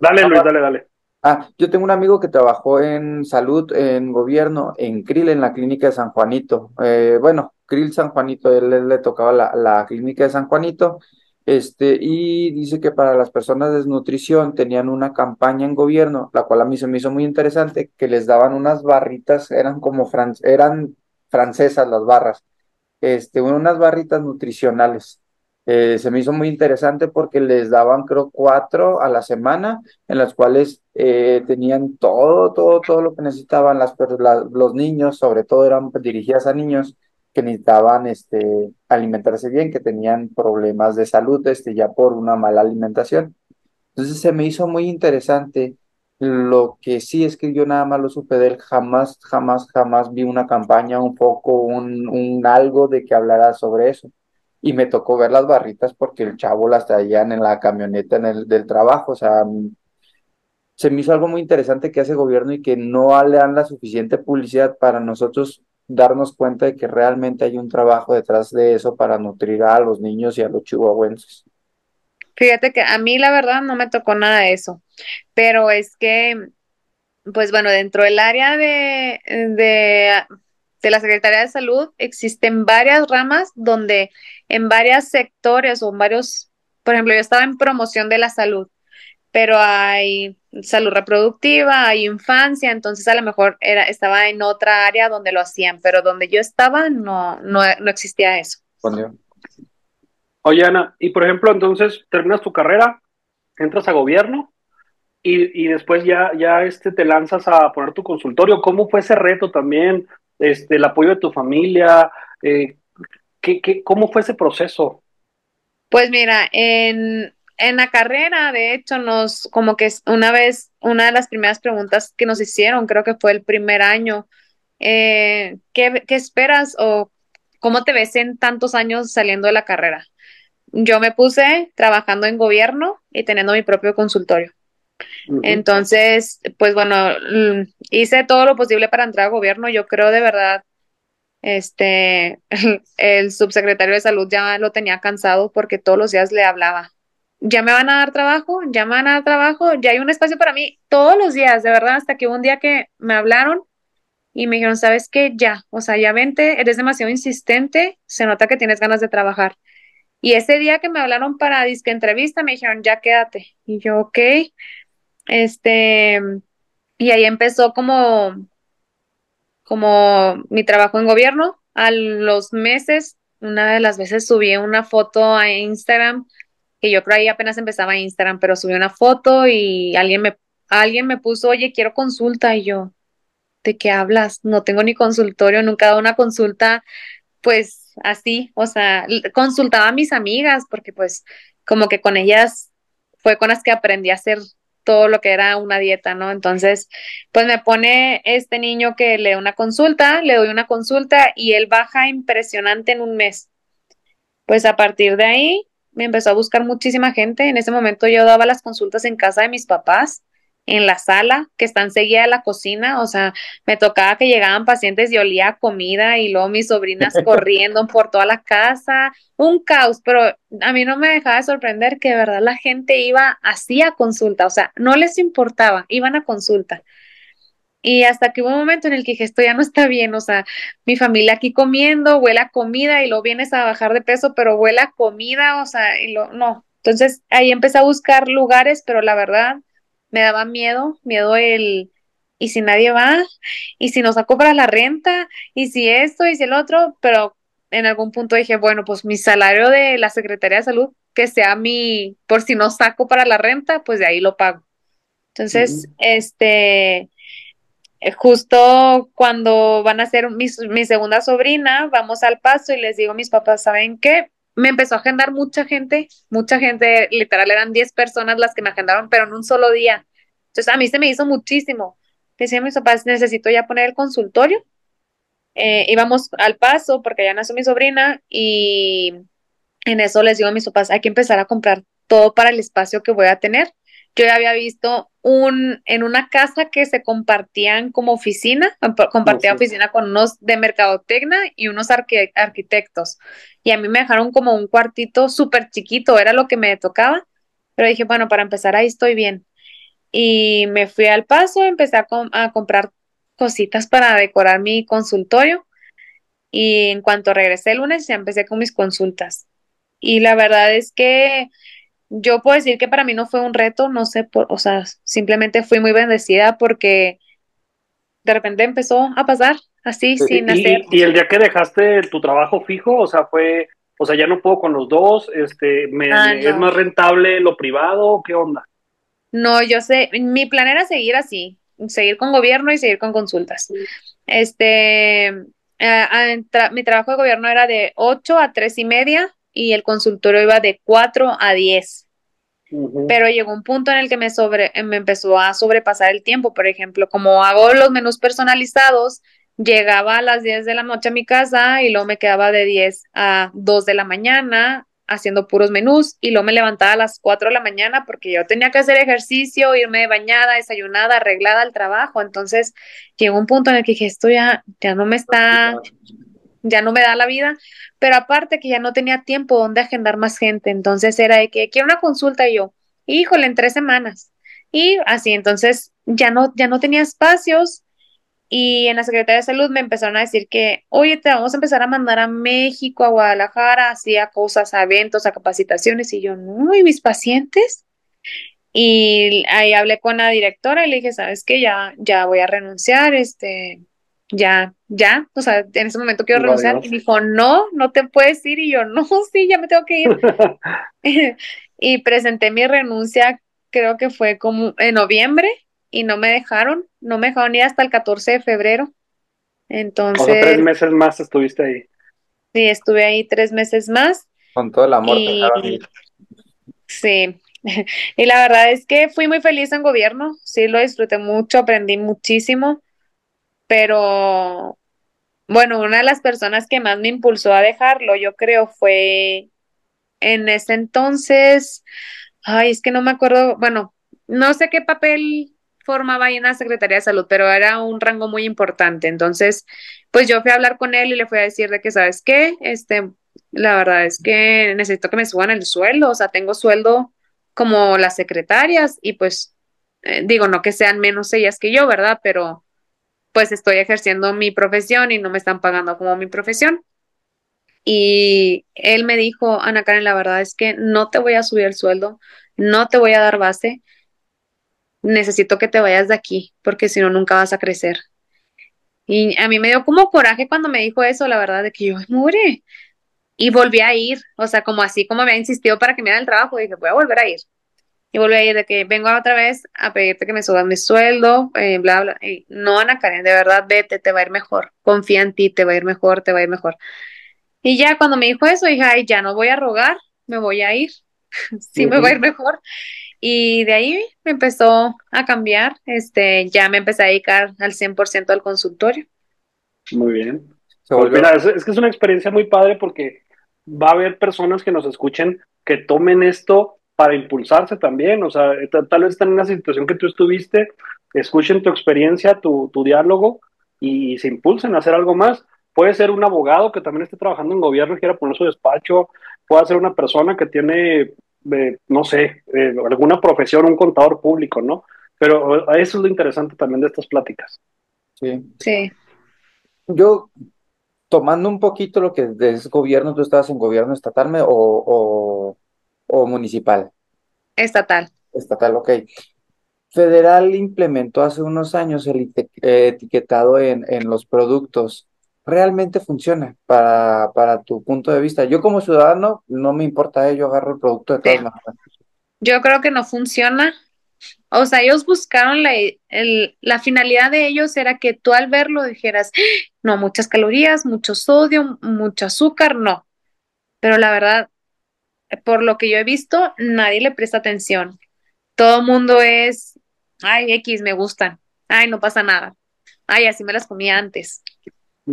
dale, Luis, dale, dale. Ah, yo tengo un amigo que trabajó en salud, en gobierno, en CRIL, en la clínica de San Juanito. Eh, bueno, CRIL San Juanito, él, le tocaba la, la, clínica de San Juanito, este, y dice que para las personas de desnutrición tenían una campaña en gobierno, la cual a mí se me hizo muy interesante, que les daban unas barritas, eran como eran francesas las barras, este, unas barritas nutricionales eh, se me hizo muy interesante porque les daban, creo, cuatro a la semana, en las cuales eh, tenían todo, todo, todo lo que necesitaban los niños, sobre todo eran dirigidas a niños que necesitaban este, alimentarse bien, que tenían problemas de salud este, ya por una mala alimentación. Entonces se me hizo muy interesante. Lo que sí es que yo nada más lo supe de él, jamás, jamás, jamás vi una campaña, un poco, un, un algo de que hablara sobre eso y me tocó ver las barritas porque el chavo las traían en la camioneta en el, del trabajo, o sea, se me hizo algo muy interesante que hace gobierno y que no le dan la suficiente publicidad para nosotros darnos cuenta de que realmente hay un trabajo detrás de eso para nutrir a los niños y a los chihuahuenses. Fíjate que a mí la verdad no me tocó nada de eso, pero es que, pues bueno, dentro del área de, de de la Secretaría de Salud existen varias ramas donde en varios sectores o en varios, por ejemplo, yo estaba en promoción de la salud, pero hay salud reproductiva, hay infancia, entonces a lo mejor era, estaba en otra área donde lo hacían, pero donde yo estaba no, no, no existía eso. Oye, Ana, y por ejemplo, entonces terminas tu carrera, entras a gobierno y, y, después ya, ya este, te lanzas a poner tu consultorio. ¿Cómo fue ese reto también? este, el apoyo de tu familia? Eh, ¿qué, qué, cómo fue ese proceso? Pues mira, en, en la carrera, de hecho, nos, como que una vez, una de las primeras preguntas que nos hicieron, creo que fue el primer año, eh, ¿qué, ¿qué, esperas o cómo te ves en tantos años saliendo de la carrera? Yo me puse trabajando en gobierno y teniendo mi propio consultorio. Entonces, pues bueno, hice todo lo posible para entrar al gobierno. Yo creo de verdad, este, el subsecretario de salud ya lo tenía cansado porque todos los días le hablaba. Ya me van a dar trabajo, ya me van a dar trabajo, ya hay un espacio para mí todos los días, de verdad, hasta que un día que me hablaron y me dijeron, sabes qué, ya, o sea, ya vente, eres demasiado insistente, se nota que tienes ganas de trabajar. Y ese día que me hablaron para disque entrevista, me dijeron, ya quédate. Y yo, ok, este, y ahí empezó como, como mi trabajo en gobierno. A los meses, una de las veces subí una foto a Instagram, que yo creo ahí apenas empezaba Instagram, pero subí una foto y alguien me, alguien me puso, oye, quiero consulta. Y yo, ¿de qué hablas? No tengo ni consultorio, nunca he dado una consulta, pues así, o sea, consultaba a mis amigas, porque pues como que con ellas fue con las que aprendí a hacer todo lo que era una dieta, ¿no? Entonces, pues me pone este niño que le da una consulta, le doy una consulta y él baja impresionante en un mes. Pues a partir de ahí me empezó a buscar muchísima gente. En ese momento yo daba las consultas en casa de mis papás en la sala, que están seguida de la cocina, o sea, me tocaba que llegaban pacientes y olía comida y luego mis sobrinas corriendo por toda la casa, un caos, pero a mí no me dejaba de sorprender que de verdad la gente iba así a consulta, o sea, no les importaba, iban a consulta. Y hasta que hubo un momento en el que dije, esto ya no está bien, o sea, mi familia aquí comiendo, huele a comida y luego vienes a bajar de peso, pero huele a comida, o sea, y lo, no. Entonces ahí empecé a buscar lugares, pero la verdad me daba miedo, miedo el, ¿y si nadie va? ¿Y si no saco para la renta? ¿Y si esto? ¿Y si el otro? Pero en algún punto dije, bueno, pues mi salario de la Secretaría de Salud, que sea mi, por si no saco para la renta, pues de ahí lo pago. Entonces, este, eh, justo cuando van a ser mi, mi, segunda sobrina, vamos al paso y les digo a mis papás, ¿saben qué? Me empezó a agendar mucha gente, mucha gente, literal eran 10 personas las que me agendaron, pero en un solo día. Entonces a mí se me hizo muchísimo. Decía a mis papás, necesito ya poner el consultorio. Eh, íbamos al paso porque ya nació mi sobrina y en eso les digo a mis papás, hay que empezar a comprar todo para el espacio que voy a tener yo ya había visto un, en una casa que se compartían como oficina, compartía oficina con unos de mercadotecnia y unos arquitectos. Y a mí me dejaron como un cuartito súper chiquito, era lo que me tocaba. Pero dije, bueno, para empezar ahí estoy bien. Y me fui al paso, empecé a, a comprar cositas para decorar mi consultorio. Y en cuanto regresé el lunes, ya empecé con mis consultas. Y la verdad es que yo puedo decir que para mí no fue un reto, no sé, por, o sea, simplemente fui muy bendecida porque de repente empezó a pasar así, sin hacer. Y el día que dejaste tu trabajo fijo, o sea, fue, o sea, ya no puedo con los dos, este, me, Ah, es más rentable lo privado, ¿qué onda? No, yo sé, mi plan era seguir así, seguir con gobierno y seguir con consultas. Este, ah, ah, tra- mi trabajo de gobierno era de 8 a tres y media y el consultorio iba de 4 a 10. Ujú. pero llegó un punto en el que me sobre, me empezó a sobrepasar el tiempo, por ejemplo, como hago los menús personalizados, llegaba a las 10 de la noche a mi casa y luego me quedaba de 10 a 2 de la mañana haciendo puros menús y luego me levantaba a las 4 de la mañana porque yo tenía que hacer ejercicio, irme bañada, desayunada, arreglada al trabajo, entonces llegó un punto en el que dije, esto ya, ya no me está, ya no me da la vida, pero aparte que ya no tenía tiempo donde agendar más gente, entonces era de que quiero una consulta y yo, híjole, en tres semanas. Y así, entonces ya no, ya no tenía espacios y en la Secretaría de Salud me empezaron a decir que, oye, te vamos a empezar a mandar a México, a Guadalajara, así a cosas, a eventos, a capacitaciones y yo, no, ¿y mis pacientes? Y ahí hablé con la directora y le dije, ¿sabes qué? Ya, ya voy a renunciar, este, ya, ya, o sea, en ese momento quiero renunciar. adiós. Y me dijo, no, no te puedes ir. Y yo, no, sí, ya me tengo que ir. Y presenté mi renuncia, creo que fue como en noviembre, y no me dejaron, no me dejaron ir hasta el 14 de febrero. O sea, Entonces, tres meses más estuviste ahí. sí, estuve ahí tres meses más. Con todo el amor Y ir. sí, y la verdad es que fui muy feliz en gobierno, sí, lo disfruté mucho, aprendí muchísimo, pero bueno, una de las personas que más me impulsó a dejarlo, yo creo, fue en ese entonces, ay, es que no me acuerdo, bueno, no sé qué papel formaba ahí en la Secretaría de Salud, pero era un rango muy importante. Entonces, pues yo fui a hablar con él y le fui a decir de que, ¿sabes qué? Este, la verdad es que necesito que me suban el sueldo, o sea, tengo sueldo como las secretarias y pues eh, digo, no que sean menos ellas que yo, ¿verdad? Pero pues estoy ejerciendo mi profesión y no me están pagando como mi profesión. Y él me dijo, Ana Karen, la verdad es que no te voy a subir el sueldo, no te voy a dar base, necesito que te vayas de aquí, porque si no, nunca vas a crecer. Y a mí me dio como coraje cuando me dijo eso, la verdad, de que yo, mure. Y volví a ir, o sea, como así como me había insistido para que me diera el trabajo, dije, voy a volver a ir. Y volví a ir de que vengo otra vez a pedirte que me suban mi sueldo, eh, bla, bla. Y no, Ana Karen, de verdad, vete, te va a ir mejor. Confía en ti, te va a ir mejor, te va a ir mejor. Y ya cuando me dijo eso, dije, ay, ya no voy a rogar, me voy a ir. sí me va a ir mejor. Y de ahí me empezó a cambiar, este, ya me empecé a dedicar al 100% al consultorio. Muy bien. Pues mira, es, es que es una experiencia muy padre porque va a haber personas que nos escuchen que tomen esto para impulsarse también. O sea, ta- tal vez están en la situación que tú estuviste, escuchen tu experiencia, tu, tu diálogo y, se impulsen a hacer algo más. Puede ser un abogado que también esté trabajando en gobierno y quiera poner su despacho, puede ser una persona que tiene, eh, no sé, eh, alguna profesión, un contador público, ¿no? Pero eso es lo interesante también de estas pláticas. Sí. Sí. Yo, tomando un poquito lo que es gobierno, tú estabas en gobierno estatal me- o, o, o municipal. Estatal. Estatal, ok. Federal implementó hace unos años el eh, etiquetado en, en los productos. ¿Realmente funciona para, para tu punto de vista? Yo como ciudadano no me importa, eh, yo agarro el producto de todas Sí. maneras. Yo creo que no funciona. O sea, ellos buscaron la, el- la finalidad de ellos era que tú al verlo dijeras, "Ah, no, muchas calorías, mucho sodio, mucho azúcar, no. Pero la verdad, por lo que yo he visto, nadie le presta atención. Todo el mundo es, ay, X, me gustan. Ay, no pasa nada. Ay, así me las comía antes.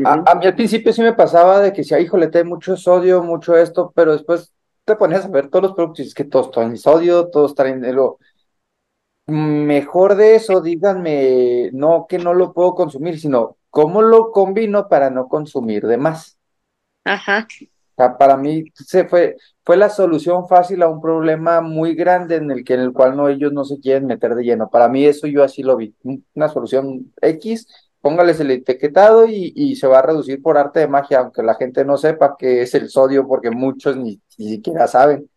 A, mí al principio sí me pasaba de que decía, híjole, te mucho sodio, mucho esto, pero después te ponías a ver todos los productos y es que todos traen sodio, todos traen lo mejor de eso, díganme, no que no lo puedo consumir, sino cómo lo combino para no consumir de más. Ajá. O sea, para mí se fue, fue la solución fácil a un problema muy grande en el que en el cual no ellos no se quieren meter de lleno. Para mí eso yo así lo vi. Un- Una solución X, póngales el etiquetado y, y se va a reducir por arte de magia, aunque la gente no sepa que es el sodio, porque muchos ni, ni siquiera saben.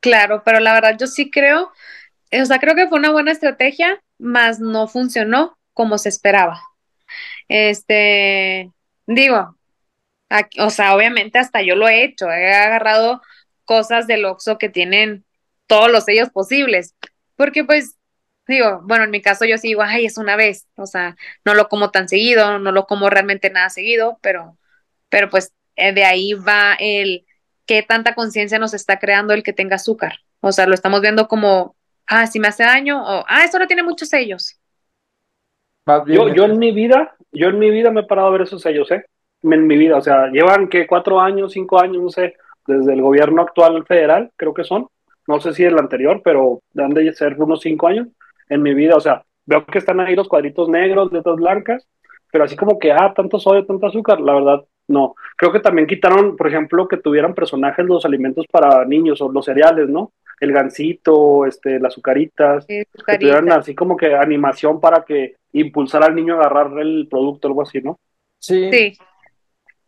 Claro, pero la verdad yo sí creo, o sea, creo que fue una buena estrategia, mas no funcionó como se esperaba. Este, digo, o sea, obviamente hasta yo lo he hecho, he agarrado cosas del Oxxo que tienen todos los sellos posibles, porque pues, digo, bueno, en mi caso yo sí digo, ay, es una vez, o sea, no lo como tan seguido, no lo como realmente nada seguido, pero, pero pues eh, de ahí va el qué tanta conciencia nos está creando el que tenga azúcar, o sea, lo estamos viendo como, ah, si me hace daño, o, ah, esto no tiene muchos sellos. Yo, yo en mi vida, yo en mi vida me he parado a ver esos sellos, ¿eh? En mi vida, o sea, llevan que cuatro años, cinco años, no sé, desde el gobierno actual federal, creo que son, no sé si el anterior, pero han de ser unos cinco años en mi vida, o sea, veo que están ahí los cuadritos negros, letras blancas, pero así como que, ah, tanto sodio, tanto azúcar, la verdad, no. Creo que también quitaron, por ejemplo, que tuvieran personajes los alimentos para niños o los cereales, ¿no? El gansito, este, las azucaritas, que tuvieran así como que animación para que impulsar al niño a agarrar el producto, algo así, ¿no? sí, Sí.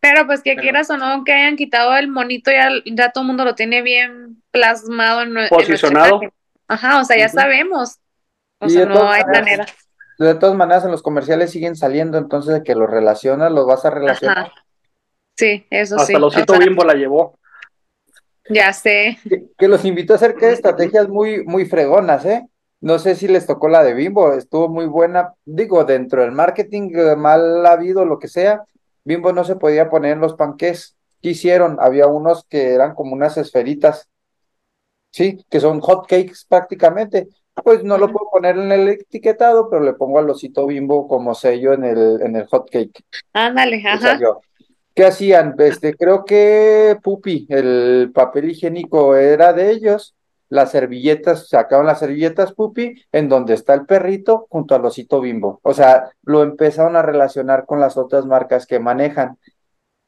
Pero pues que Pero- quieras o no, que hayan quitado el monito, ya, ya todo el mundo lo tiene bien plasmado en, Posicionado. Ajá, o sea, ya sabemos. O Y sea, de no todas hay maneras- manera. de todas maneras en los comerciales siguen saliendo, entonces de que los relacionas, los vas a relacionar. Ajá. Sí, eso Hasta sí. el O osito sea, bimbo la llevó. ya sé. que, que los invito a hacer que estrategias muy, muy fregonas, ¿eh? No sé si les tocó la de Bimbo, estuvo muy buena, digo, dentro del marketing eh, mal habido, lo que sea, Bimbo no se podía poner en los panqués. ¿Qué hicieron? Había unos que eran como unas esferitas, ¿sí? Que son hot cakes prácticamente. Pues no lo puedo poner en el etiquetado, pero le pongo al osito Bimbo como sello en el, en el hot cake. Ándale, ajá. ¿Qué hacían? Este, creo que Pupi, el papel higiénico era de ellos. Las servilletas, sacaban las servilletas Pupi, en donde está el perrito junto al osito Bimbo. O sea, lo empezaron a relacionar con las otras marcas que manejan.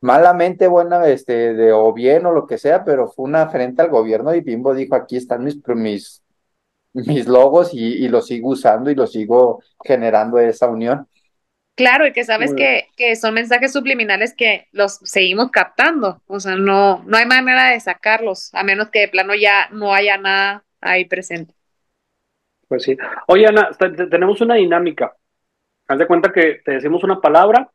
Malamente buena, este, de o bien o lo que sea, pero fue una frente al gobierno y Bimbo dijo, aquí están mis, mis, mis logos y, y los sigo usando y los sigo generando esa unión. Claro, y que sabes que, que son mensajes subliminales que los seguimos captando. O sea, no, no hay manera de sacarlos, a menos que de plano ya no haya nada ahí presente. Pues sí. Oye, Ana, te- te- tenemos una dinámica. Haz de cuenta que te decimos una palabra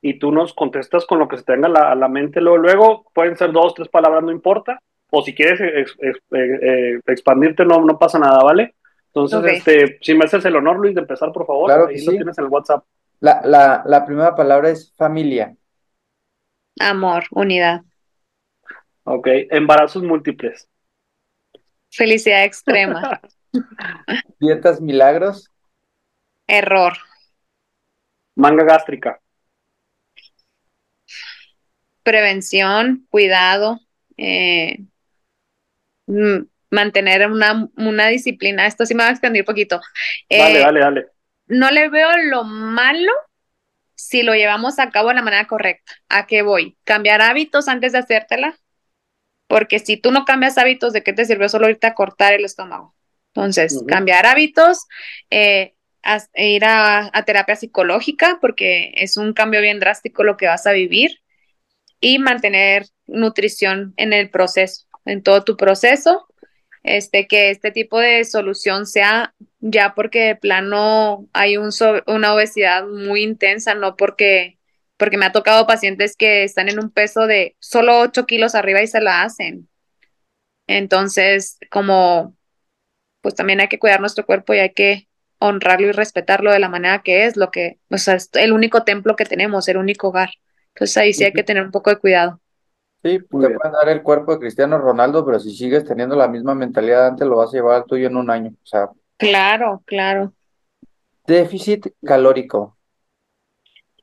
y tú nos contestas con lo que se te venga a la, a la mente. Luego, luego pueden ser dos, tres palabras, no importa. O si quieres ex- ex- eh, eh, expandirte, no, no pasa nada, ¿vale? Entonces, este, si me haces el honor, Luis, de empezar, por favor. Claro que Ahí lo sí. tienes en el WhatsApp. La, la, la primera palabra es familia. Amor, unidad, Ok. Embarazos múltiples. felicidad extrema, Dietas milagros. error, Manga gástrica. prevención, cuidado, eh, mantener una, una disciplina. Esto sí me va a expandir poquito. Dale, Eh, dale, dale. No le veo lo malo si lo llevamos a cabo de la manera correcta. ¿A qué voy? Cambiar hábitos antes de hacértela, porque si tú no cambias hábitos, ¿de qué te sirvió solo irte a cortar el estómago? Entonces, cambiar hábitos, eh, ir a, terapia psicológica porque es un cambio bien drástico lo que vas a vivir y mantener nutrición en el proceso, en todo tu proceso, este, que este tipo de solución sea ya porque de plano hay un una obesidad muy intensa, no porque, porque me ha tocado pacientes que están en un peso de solo 8 kilos arriba y se la hacen. Entonces, como, pues también hay que cuidar nuestro cuerpo y hay que honrarlo y respetarlo de la manera que es, lo que, o sea, es el único templo que tenemos, el único hogar. Entonces ahí sí hay que tener un poco de cuidado. Sí, te pueden dar el cuerpo de Cristiano Ronaldo, pero si sigues teniendo la misma mentalidad antes, lo vas a llevar al tuyo en un año. O sea. Claro, claro. Déficit calórico.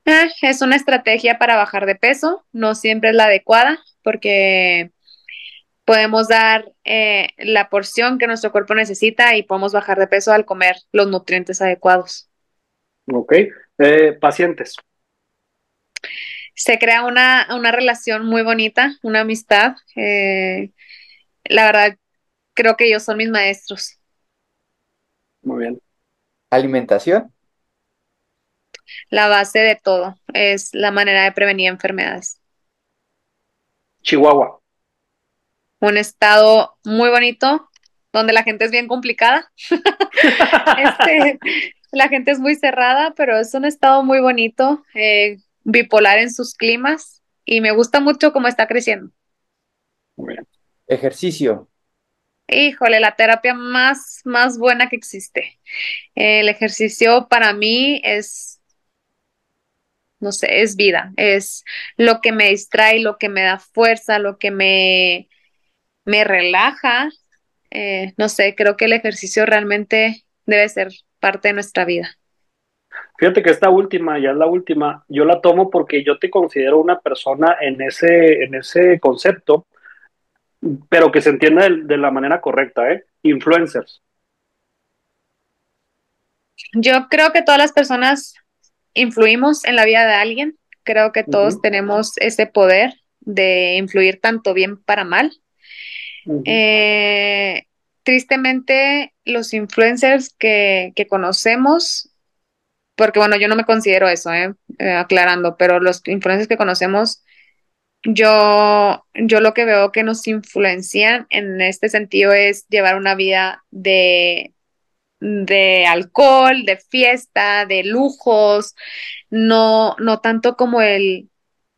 Ah, es una estrategia para bajar de peso, no siempre es la adecuada, porque podemos dar eh, la porción que nuestro cuerpo necesita y podemos bajar de peso al comer los nutrientes adecuados. Ok. Eh, pacientes. Se crea una, una, relación muy bonita, una amistad. Eh, la verdad, creo que ellos son mis maestros. Muy bien. ¿Alimentación? La base de todo es la manera de prevenir enfermedades. Chihuahua un estado muy bonito, donde la gente es bien complicada. Este, la gente es muy cerrada, pero es un estado muy bonito, eh, bipolar en sus climas, y me gusta mucho cómo está creciendo. Ejercicio. Híjole, la terapia más, más buena que existe. El ejercicio para mí es, no sé, es vida, es lo que me distrae, lo que me da fuerza, lo que me, me relaja. Eh, no sé, creo que el ejercicio realmente debe ser parte de nuestra vida. Fíjate que esta última, ya es la última, yo la tomo porque yo te considero una persona en ese, en ese concepto, pero que se entienda de, la manera correcta, ¿eh? Influencers. Yo creo que todas las personas influimos en la vida de alguien. Creo que todos tenemos ese poder de influir tanto bien para mal. Eh, tristemente, los influencers que, conocemos, porque bueno, yo no me considero eso, eh, eh, aclarando, pero los influencers que conocemos, yo, yo lo que veo que nos influencian en este sentido es llevar una vida de, de alcohol, de fiesta, de lujos, no, no tanto como el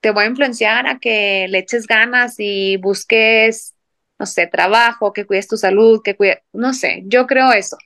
te voy a influenciar a que le eches ganas y busques no sé, trabajo, que cuides tu salud, que cuides, no sé, yo creo eso.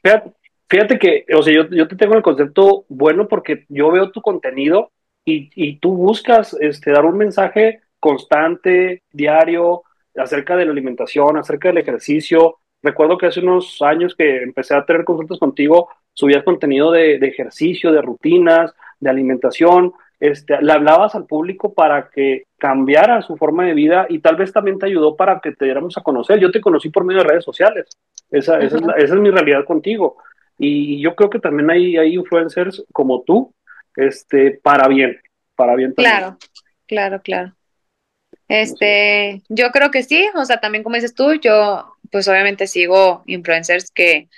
Que, o sea, yo, yo, te tengo el concepto bueno porque yo veo tu contenido y, y tú buscas este, dar un mensaje constante, diario, acerca de la alimentación, acerca del ejercicio. Recuerdo que hace unos años que empecé a tener consultas contigo, subías contenido de, de ejercicio, de rutinas, de alimentación, este, le hablabas al público para que cambiara su forma de vida y tal vez también te ayudó para que te diéramos a conocer. Yo te conocí por medio de redes sociales. Esa, esa, es, mi realidad contigo. Y yo creo que también hay, hay influencers como tú, este, para bien, para bien también. Claro, claro, claro. Este, yo creo que sí, o sea, también como dices tú, yo pues obviamente sigo influencers que,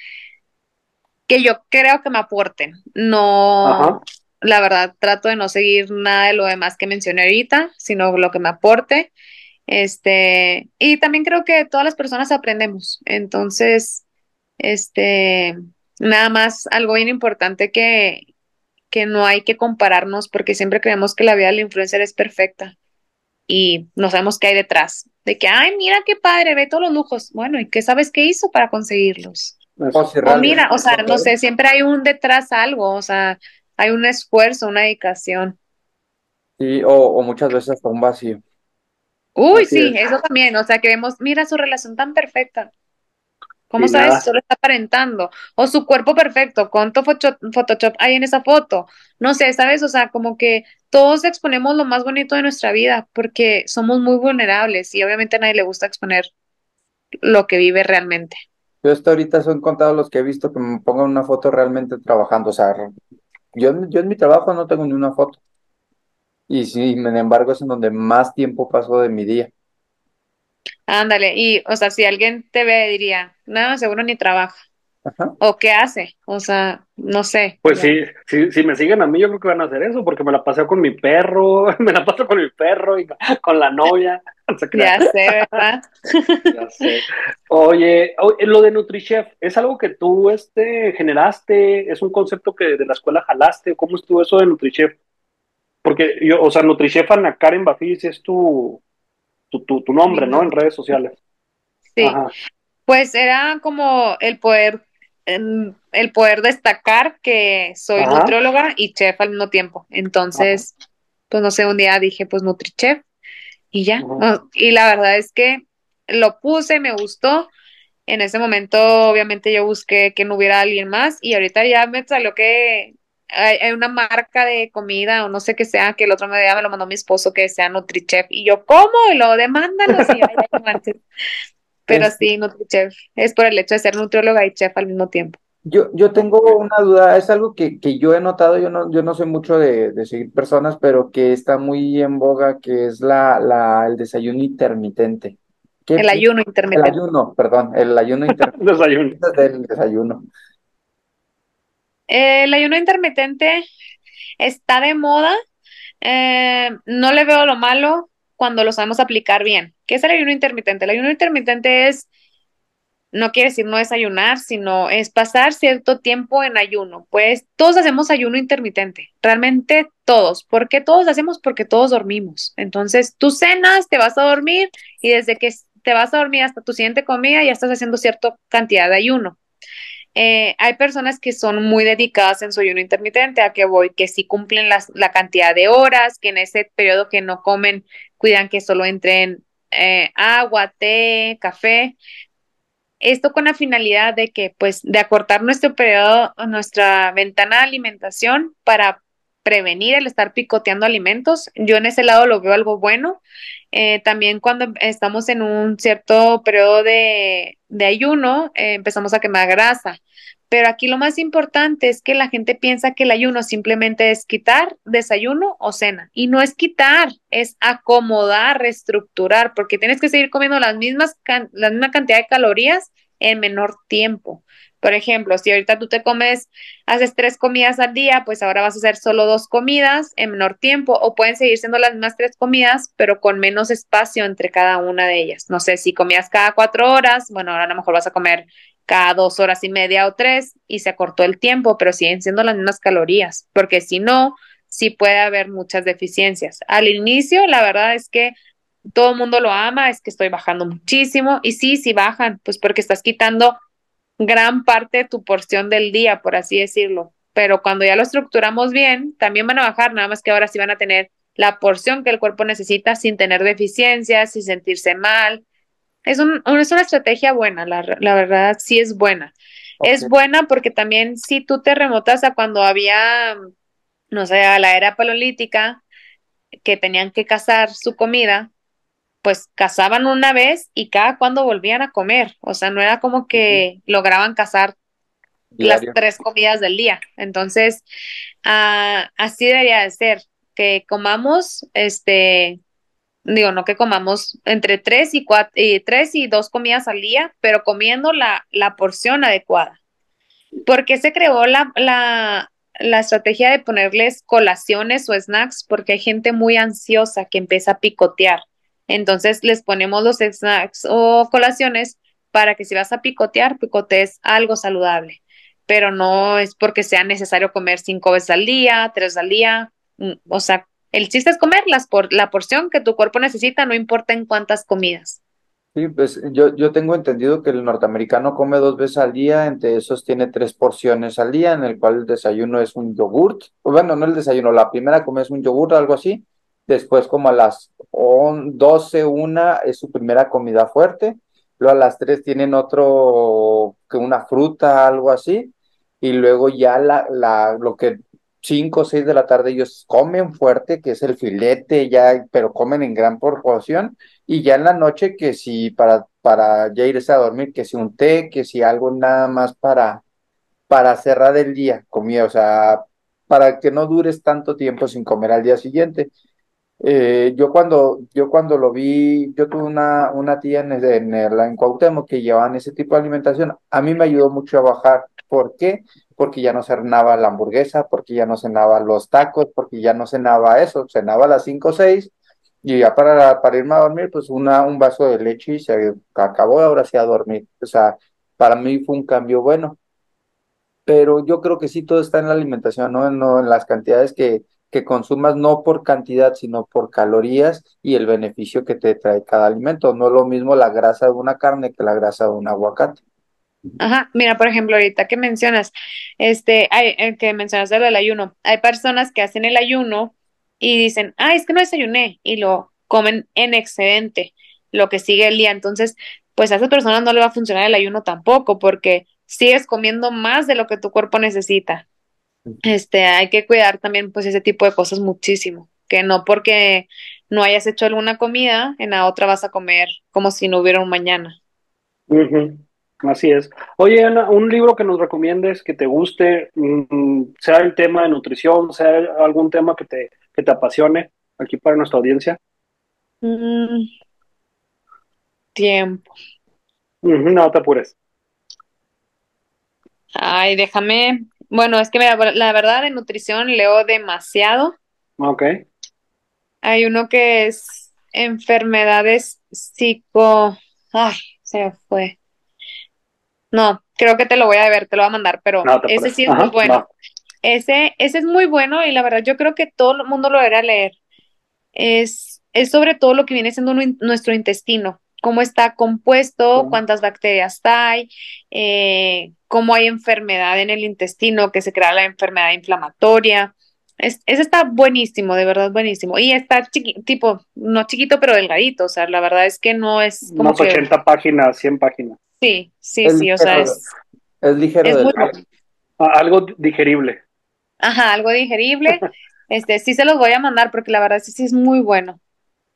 que yo creo que me aporten, no, la verdad, trato de no seguir nada de lo demás que mencioné ahorita, sino lo que me aporte. Este, y también creo que todas las personas aprendemos. Entonces, este, nada más algo bien importante que, que no hay que compararnos porque siempre creemos que la vida del influencer es perfecta y no sabemos qué hay detrás. De que, ay, mira qué padre, ve todos los lujos. Bueno, ¿y qué sabes qué hizo para conseguirlos? O, mira, o sea, no sé, siempre hay un detrás algo, o sea, hay un esfuerzo, una dedicación. Sí, o, muchas veces hasta un vacío. Uy, sí, eso también, o sea, que vemos, mira su relación tan perfecta. ¿Cómo sabes? Solo está aparentando. O su cuerpo perfecto, ¿cuánto Photoshop hay en esa foto? No sé, ¿sabes? O sea, como que todos exponemos lo más bonito de nuestra vida porque somos muy vulnerables y obviamente a nadie le gusta exponer lo que vive realmente. Yo hasta ahorita son contados los que he visto que me pongan una foto realmente trabajando, o sea, yo, yo en mi trabajo no tengo ni una foto. Y sin embargo es en donde más tiempo paso de mi día. Ándale, y o sea, si alguien te ve, diría, no, seguro ni trabaja. ¿O qué hace? O sea, no sé. Pues sí, sí, si me siguen a mí, yo creo que van a hacer eso, porque me la paseo con mi perro, me la paso con mi perro y con la novia. ya sé, ¿verdad? ya sé. Oye, lo de NutriChef, ¿es algo que tú este, generaste? ¿Es un concepto que de la escuela jalaste? ¿Cómo estuvo eso de NutriChef? Porque yo, o sea, NutriChef Ana Karen Bafis es tu, tu, tu, nombre, ¿no? En redes sociales. Sí. Pues era como el poder el poder destacar que soy nutrióloga y chef al mismo tiempo. Entonces, pues no sé, un día dije, pues NutriChef y ya. Y la verdad es que lo puse, me gustó. En ese momento, obviamente, yo busqué que no hubiera alguien más y ahorita ya me salió que hay, una marca de comida o no sé qué sea, que el otro día me lo mandó mi esposo que sea NutriChef y yo, ¿cómo? Y lo demandan así, Pero sí, NutriChef. Es por el hecho de ser nutrióloga y chef al mismo tiempo. Yo, yo tengo una duda, es algo que, que yo he notado, yo no, yo no sé mucho de, de, seguir personas, pero que está muy en boga, que es la, la, el desayuno intermitente. el ayuno intermitente. El ayuno, perdón, el ayuno intermitente. del desayuno. El ayuno intermitente está de moda, eh, no le veo lo malo cuando lo sabemos aplicar bien. ¿Qué es el ayuno intermitente? El ayuno intermitente es, no quiere decir no desayunar, sino es pasar cierto tiempo en ayuno. Pues todos hacemos ayuno intermitente, realmente todos. ¿Por qué todos hacemos? Porque todos dormimos. Entonces, tú cenas, te vas a dormir y desde que te vas a dormir hasta tu siguiente comida ya estás haciendo cierta cantidad de ayuno. Eh, hay personas que son muy dedicadas en su ayuno intermitente, a que voy, que sí cumplen la cantidad de horas, que en ese periodo que no comen, cuidan que solo entren eh, agua, té, café. Esto con la finalidad de que, pues, de acortar nuestro periodo, nuestra ventana de alimentación para prevenir el estar picoteando alimentos. Yo en ese lado lo veo algo bueno. Eh, también cuando estamos en un cierto periodo de, ayuno, eh, empezamos a quemar grasa. Pero aquí lo más importante es que la gente piensa que el ayuno simplemente es quitar desayuno o cena. Y no es quitar, es acomodar, reestructurar, porque tienes que seguir comiendo las mismas, la misma cantidad de calorías en menor tiempo. Por ejemplo, si ahorita tú te comes, haces tres comidas al día, pues ahora vas a hacer solo dos comidas en menor tiempo o pueden seguir siendo las mismas tres comidas, pero con menos espacio entre cada una de ellas. No sé, si comías cada cuatro horas, bueno, ahora a lo mejor vas a comer cada dos horas y media o tres y se acortó el tiempo, pero siguen siendo las mismas calorías, porque si no, sí puede haber muchas deficiencias. Al inicio, la verdad es que todo el mundo lo ama, es que estoy bajando muchísimo y sí, sí bajan, pues porque estás quitando gran parte de tu porción del día, por así decirlo. Pero cuando ya lo estructuramos bien, también van a bajar, nada más que ahora sí van a tener la porción que el cuerpo necesita sin tener deficiencias, sin sentirse mal, es, un, es una estrategia buena, la, la, verdad sí es buena. Es buena porque también si tú te remotas a cuando había, no sé, a la era paleolítica, que tenían que cazar su comida, pues cazaban una vez y cada cuando volvían a comer. O sea, no era como que lograban cazar las tres comidas del día. Entonces, ah, así debería de ser, que comamos este digo, no que comamos entre tres y cuatro, y tres y dos comidas al día, pero comiendo la, la porción adecuada. ¿Por qué se creó la, la, la estrategia de ponerles colaciones o snacks? Porque hay gente muy ansiosa que empieza a picotear. Entonces les ponemos los snacks o colaciones para que si vas a picotear, picotees algo saludable. Pero no es porque sea necesario comer cinco veces al día, tres al día. Mm, o sea, el chiste es comerlas por la porción que tu cuerpo necesita, no importa en cuántas comidas. Sí, pues yo, yo tengo entendido que el norteamericano come dos veces al día, entre esos tiene tres porciones al día, en el cual el desayuno es un yogurt, bueno, no el desayuno, la primera come es un yogurt, algo así, después como a las 12, una es su primera comida fuerte, luego a las tres tienen otro, que una fruta, algo así, y luego ya la, la, lo que 5 o 6 de la tarde ellos comen fuerte, que es el filete, ya, pero comen en gran proporción, y ya en la noche que si para, para ya irse a dormir, que si un té, que si algo nada más para, para cerrar el día, comida, o sea, para que no dures tanto tiempo sin comer al día siguiente. Eh, yo cuando, yo cuando lo vi, yo tuve una, una tía en, en, en Cuauhtémoc que llevaban ese tipo de alimentación, a mí me ayudó mucho a bajar. ¿Por qué? Porque ya no cenaba la hamburguesa, porque ya no cenaba los tacos, porque ya no cenaba eso, cenaba a las 5 o 6 y ya para, para irme a dormir, pues una, un vaso de leche y se acabó, ahora sí a dormir. O sea, para mí fue un cambio bueno. Pero yo creo que sí todo está en la alimentación, ¿no? no en las cantidades que, que consumas, no por cantidad, sino por calorías y el beneficio que te trae cada alimento. No es lo mismo la grasa de una carne que la grasa de un aguacate. Ajá, mira, por ejemplo, ahorita que mencionas, este, hay, el que mencionaste lo del ayuno, hay personas que hacen el ayuno y dicen, ah, es que no desayuné, y lo comen en excedente, lo que sigue el día. Entonces, pues a esas personas no le va a funcionar el ayuno tampoco, porque sigues comiendo más de lo que tu cuerpo necesita. Este, hay que cuidar también, pues, ese tipo de cosas muchísimo, que no porque no hayas hecho alguna comida, en la otra vas a comer como si no hubiera un mañana. Así es. Oye, Ana, un libro que nos recomiendes, que te guste, mm, sea el tema de nutrición, sea algún tema que te, que te apasione aquí para nuestra audiencia. Mm, tiempo. no te apures. Ay, déjame. Bueno, es que la verdad de nutrición leo demasiado. Ok. Hay uno que es enfermedades psico. Ay, se fue. No, creo que te lo voy a ver, te lo voy a mandar, pero ese sí es muy bueno. Ese, ese es muy bueno y la verdad yo creo que todo el mundo lo debería leer. Es, es sobre todo lo que viene siendo nuestro intestino, cómo está compuesto, cuántas bacterias hay, eh, cómo hay enfermedad en el intestino, que se crea la enfermedad inflamatoria. Es, ese está buenísimo, de verdad buenísimo. Y está chiquito, tipo, no chiquito, pero delgadito. O sea, la verdad es que no es como. Unos 80 páginas, 100 páginas. Sí, sí, sí, o sea, es, es ligero. Ah, algo digerible. Ajá, algo digerible. este, sí se los voy a mandar porque la verdad sí, sí es muy bueno.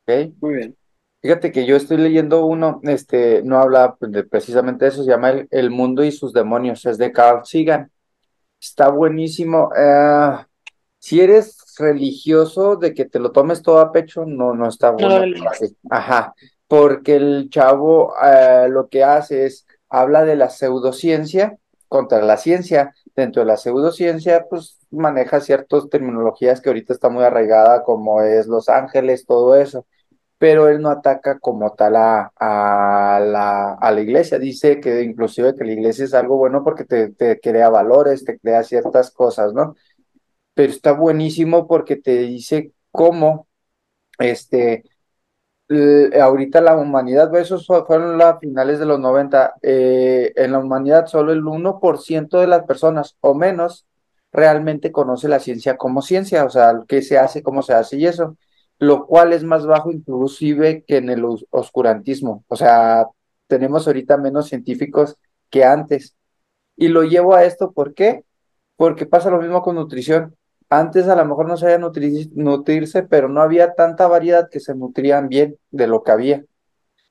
Ok. Muy bien. Fíjate que yo estoy leyendo uno, este, no habla pues, de precisamente eso, se llama el, Mundo y sus demonios, es de Carl Sagan. Está buenísimo. Eh, si eres religioso de que te lo tomes todo a pecho, no, no está bueno. Ajá, porque el chavo eh, lo que hace es, habla de la pseudociencia contra la ciencia. Dentro de la pseudociencia, pues maneja ciertas terminologías que ahorita está muy arraigada, como es Los Ángeles, todo eso. Pero él no ataca como tal a, la, a la iglesia. Dice que inclusive que la iglesia es algo bueno porque te, te crea valores, te crea ciertas cosas, ¿no? Pero está buenísimo porque te dice cómo este, ahorita la humanidad, esos fueron las finales de los 90, eh, en la humanidad solo el 1% de las personas o menos realmente conoce la ciencia como ciencia, o sea, qué se hace, cómo se hace y eso, lo cual es más bajo inclusive que en el oscurantismo, o sea, tenemos ahorita menos científicos que antes. Y lo llevo a esto, ¿por qué? Porque pasa lo mismo con nutrición. Antes a lo mejor no sabía nutrirse, pero no había tanta variedad que se nutrían bien de lo que había.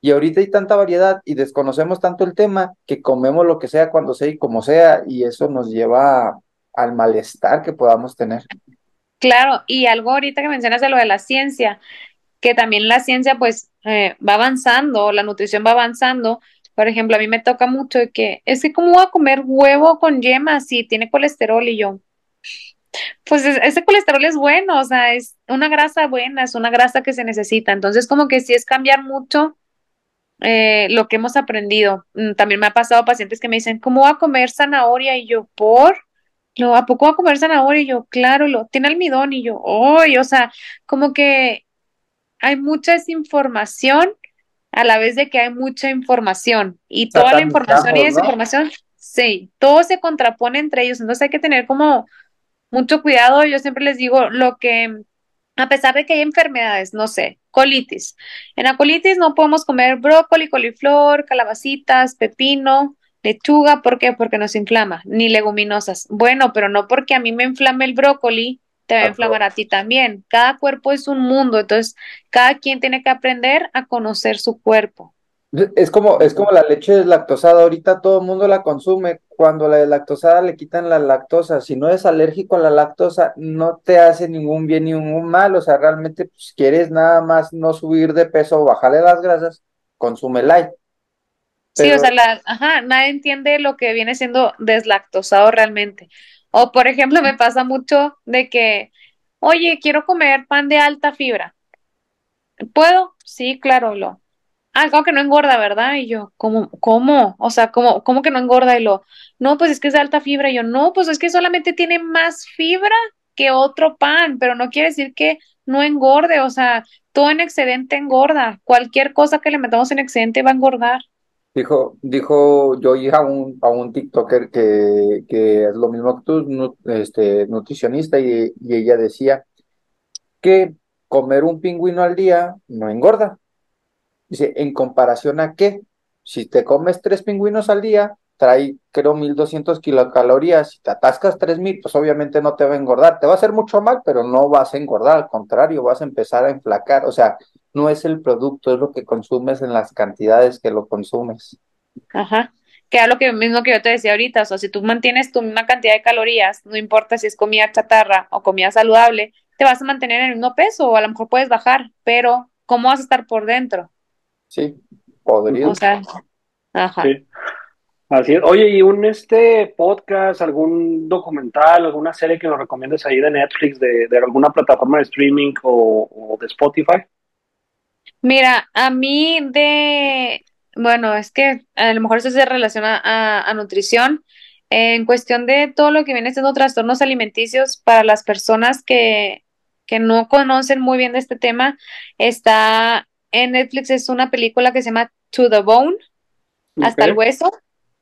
Y ahorita hay tanta variedad y desconocemos tanto el tema que comemos lo que sea cuando sea y como sea, y eso nos lleva al malestar que podamos tener. Claro, y algo ahorita que mencionas de lo de la ciencia, que también la ciencia pues eh, va avanzando, la nutrición va avanzando. Por ejemplo, a mí me toca mucho que es que cómo voy a comer huevo con yemas si tiene colesterol y yo, pues ese colesterol es bueno, o sea, es una grasa buena, es una grasa que se necesita. Entonces, como que sí es cambiar mucho eh, lo que hemos aprendido. Mm, también me ha pasado pacientes que me dicen, ¿cómo va a comer zanahoria? Y yo, ¿por? No, ¿a poco va a comer zanahoria? Y yo, claro, lo, tiene almidón. Y yo, ¡ay! o sea, como que hay mucha desinformación a la vez de que hay mucha información. Y toda la información y desinformación, sí, todo se contrapone entre ellos. Entonces hay que tener como mucho cuidado. Yo siempre les digo lo que, a pesar de que hay enfermedades, no sé, colitis. En la colitis no podemos comer brócoli, coliflor, calabacitas, pepino, lechuga. ¿Por qué? Porque nos inflama, ni leguminosas. Bueno, pero no porque a mí me inflame el brócoli, te va a inflamar a ti también. Cada cuerpo es un mundo, entonces cada quien tiene que aprender a conocer su cuerpo. Es como, es como la leche deslactosada, ahorita todo el mundo la consume cuando la lactosada le quitan la lactosa, si no es alérgico a la lactosa, no te hace ningún bien ni ningún mal, o sea, realmente pues quieres nada más no subir de peso o bajarle las grasas, consume light. Sí, o sea, la, ajá, nadie entiende lo que viene siendo deslactosado realmente. O, por ejemplo, me pasa mucho de que, oye, quiero comer pan de alta fibra. ¿Puedo? Sí, claro, lo. Algo que no engorda, ¿verdad? Y yo, ¿cómo? ¿Cómo? O sea, ¿cómo, cómo que no engorda? Y lo, no, pues es que es de alta fibra. Y yo, no, pues es que solamente tiene más fibra que otro pan, pero no quiere decir que no engorde. O sea, todo en excedente engorda. Cualquier cosa que le metamos en excedente va a engordar. Dijo, dijo yo a un, a un TikToker que, que es lo mismo que tú, este, nutricionista, y, y ella decía que comer un pingüino al día no engorda. Dice, ¿en comparación a qué? Si te comes tres pingüinos al día, trae, creo, 1200 kilocalorías. Si te atascas 3000, pues obviamente no te va a engordar. Te va a hacer mucho mal, pero no vas a engordar. Al contrario, vas a empezar a enflacar. O sea, no es el producto, es lo que consumes en las cantidades que lo consumes. Ajá. Que es lo que mismo que yo te decía ahorita, o sea, si tú mantienes tu misma cantidad de calorías, no importa si es comida chatarra o comida saludable, te vas a mantener en el mismo peso o a lo mejor puedes bajar, pero ¿cómo vas a estar por dentro? Sí, podría. O sea, ajá. Sí. Así es. Oye, ¿y un este podcast, algún documental, alguna serie que nos recomiendes ahí de Netflix, de, de alguna plataforma de streaming o, o de Spotify? Mira, a mí de, bueno, es que a lo mejor eso se relaciona a, a nutrición. En cuestión de todo lo que viene siendo trastornos alimenticios para las personas que, que no conocen muy bien de este tema, está en Netflix, es una película que se llama To the Bone, hasta el hueso.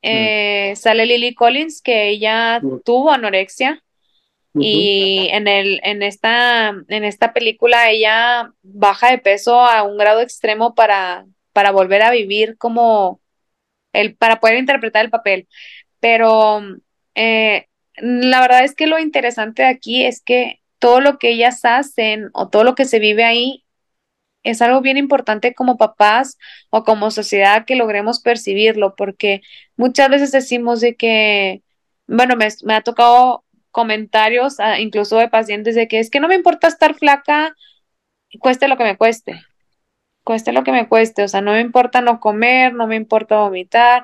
Eh, Sale Lily Collins, que ella tuvo anorexia y en el en esta en esta película ella baja de peso a un grado extremo para para volver a vivir como el para poder interpretar el papel. Pero eh, la verdad es que lo interesante de aquí es que todo lo que ellas hacen o todo lo que se vive ahí es algo bien importante como papás o como sociedad que logremos percibirlo, porque muchas veces decimos de que, bueno, me, me ha tocado comentarios, ah, incluso de pacientes, de que es que no me importa estar flaca, cueste lo que me cueste, cueste lo que me cueste, o sea, no me importa no comer, no me importa vomitar.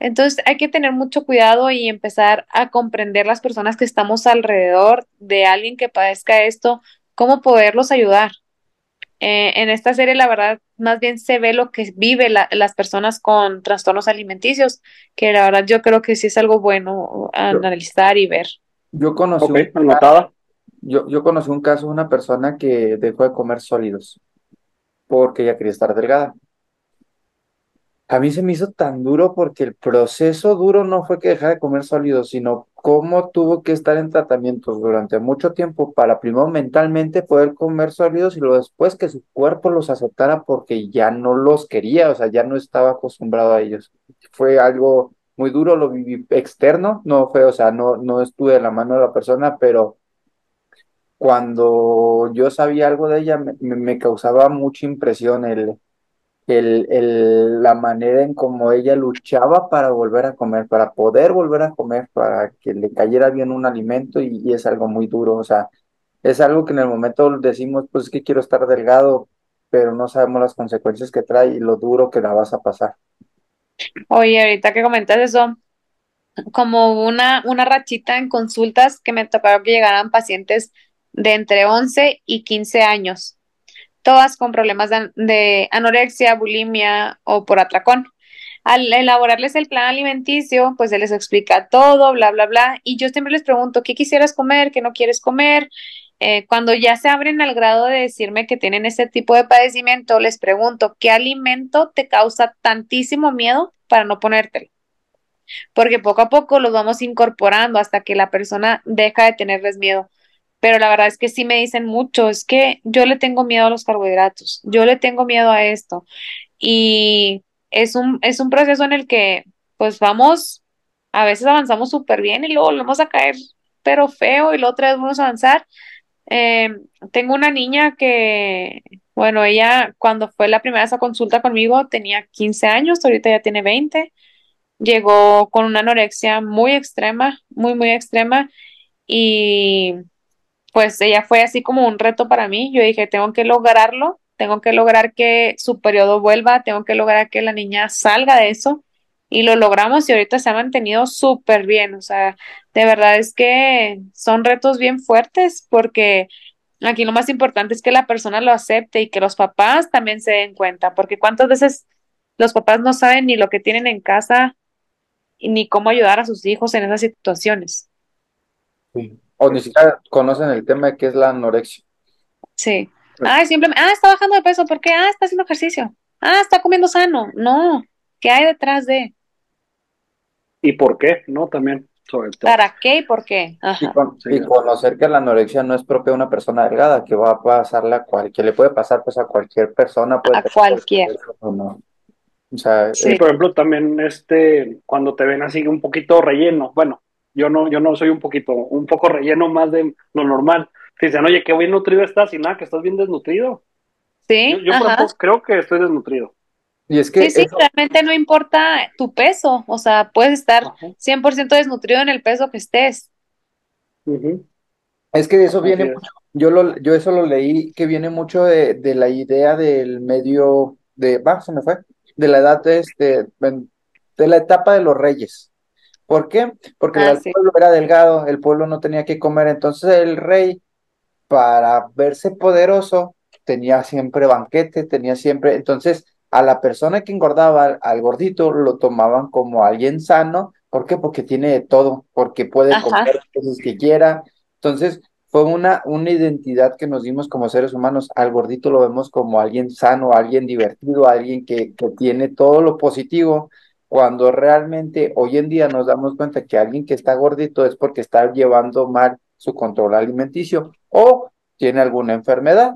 Entonces hay que tener mucho cuidado y empezar a comprender las personas que estamos alrededor de alguien que padezca esto, cómo poderlos ayudar. Eh, en esta serie, la verdad, más bien se ve lo que vive las personas con trastornos alimenticios, que la verdad yo creo que sí es algo bueno analizar y ver. Yo conocí, un, anotada. yo, yo conocí un caso de una persona que dejó de comer sólidos porque ella quería estar delgada. A mí se me hizo tan duro porque el proceso duro no fue que dejara de comer sólidos, sino cómo tuvo que estar en tratamientos durante mucho tiempo para primero mentalmente poder comer sólidos y luego después que su cuerpo los aceptara porque ya no los quería, o sea, ya no estaba acostumbrado a ellos. Fue algo muy duro, lo viví externo, no fue, o sea, no, no estuve en la mano de la persona, pero cuando yo sabía algo de ella me, me causaba mucha impresión el, el, el, la manera en cómo ella luchaba para volver a comer, para poder volver a comer, para que le cayera bien un alimento y, y es algo muy duro, o sea, es algo que en el momento decimos, pues es que quiero estar delgado, pero no sabemos las consecuencias que trae y lo duro que la vas a pasar. Oye, ahorita que comentas eso, como una, una rachita en consultas que me tocaron que llegaran pacientes de entre 11 y 15 años, todas con problemas de, de anorexia, bulimia o por atracón. Al elaborarles el plan alimenticio, pues se les explica todo, bla, bla, bla. Y yo siempre les pregunto, ¿qué quisieras comer? ¿Qué no quieres comer? Eh, cuando ya se abren al grado de decirme que tienen ese tipo de padecimiento, les pregunto, ¿qué alimento te causa tantísimo miedo para no ponértelo? Porque poco a poco los vamos incorporando hasta que la persona deja de tenerles miedo. Pero la verdad es que sí me dicen mucho, es que yo le tengo miedo a los carbohidratos, yo le tengo miedo a esto. Y es un, es un proceso en el que pues vamos, a veces avanzamos súper bien y luego volvemos a caer, pero feo, y luego otra vez vamos a avanzar. Eh, tengo una niña que, bueno, ella cuando fue la primera vez a consulta conmigo tenía 15 años, ahorita ya tiene 20 llegó con una anorexia muy extrema, muy, muy extrema. Y pues ella fue así como un reto para mí. Yo dije, tengo que lograrlo, tengo que lograr que su periodo vuelva, tengo que lograr que la niña salga de eso y lo logramos y ahorita se ha mantenido súper bien. O sea, de verdad es que son retos bien fuertes porque aquí lo más importante es que la persona lo acepte y que los papás también se den cuenta, porque cuántas veces los papás no saben ni lo que tienen en casa ni cómo ayudar a sus hijos en esas situaciones. O ni siquiera conocen el tema de qué es la anorexia. Sí. Ay, simplemente, ah, está bajando de peso, ¿por qué? Ah, está haciendo ejercicio. Ah, está comiendo sano. No, ¿qué hay detrás de? ¿Y por qué? ¿No? También. Sobre todo. ¿Para qué y por qué? Y, con- y conocer que la anorexia no es propia de una persona delgada, que va a pasarle a cualquier, le puede pasar pues a cualquier persona, puede A cualquier. o no. O sea, Sí. Y por ejemplo, también este, cuando te ven así un poquito relleno, bueno, yo no, yo no soy un poquito, un poco relleno más de lo normal. Te dicen, oye, qué bien nutrido estás y nada, que estás bien desnutrido. Sí, Yo, yo por ejemplo, creo que estoy desnutrido. Y es que Sí, sí, realmente no importa tu peso, o sea, puedes estar Ajá. 100% desnutrido en el peso que estés. Es que de eso viene mucho, yo lo, yo eso lo leí, que viene mucho de, de la idea del medio, de, va, se me fue, de la edad de este, de la etapa de los reyes. ¿Por qué? Porque Ah, el sí. pueblo era delgado, el pueblo no tenía que comer, entonces el rey, para verse poderoso, tenía siempre banquete, tenía siempre, entonces a la persona que engordaba, al, al gordito, lo tomaban como alguien sano, ¿por qué? Porque tiene de todo, porque puede Ajá. comer las cosas que quiera, entonces fue una, una identidad que nos dimos como seres humanos, al gordito lo vemos como alguien sano, alguien divertido, alguien que, que tiene todo lo positivo, cuando realmente hoy en día nos damos cuenta que alguien que está gordito es porque está llevando mal su control alimenticio o tiene alguna enfermedad.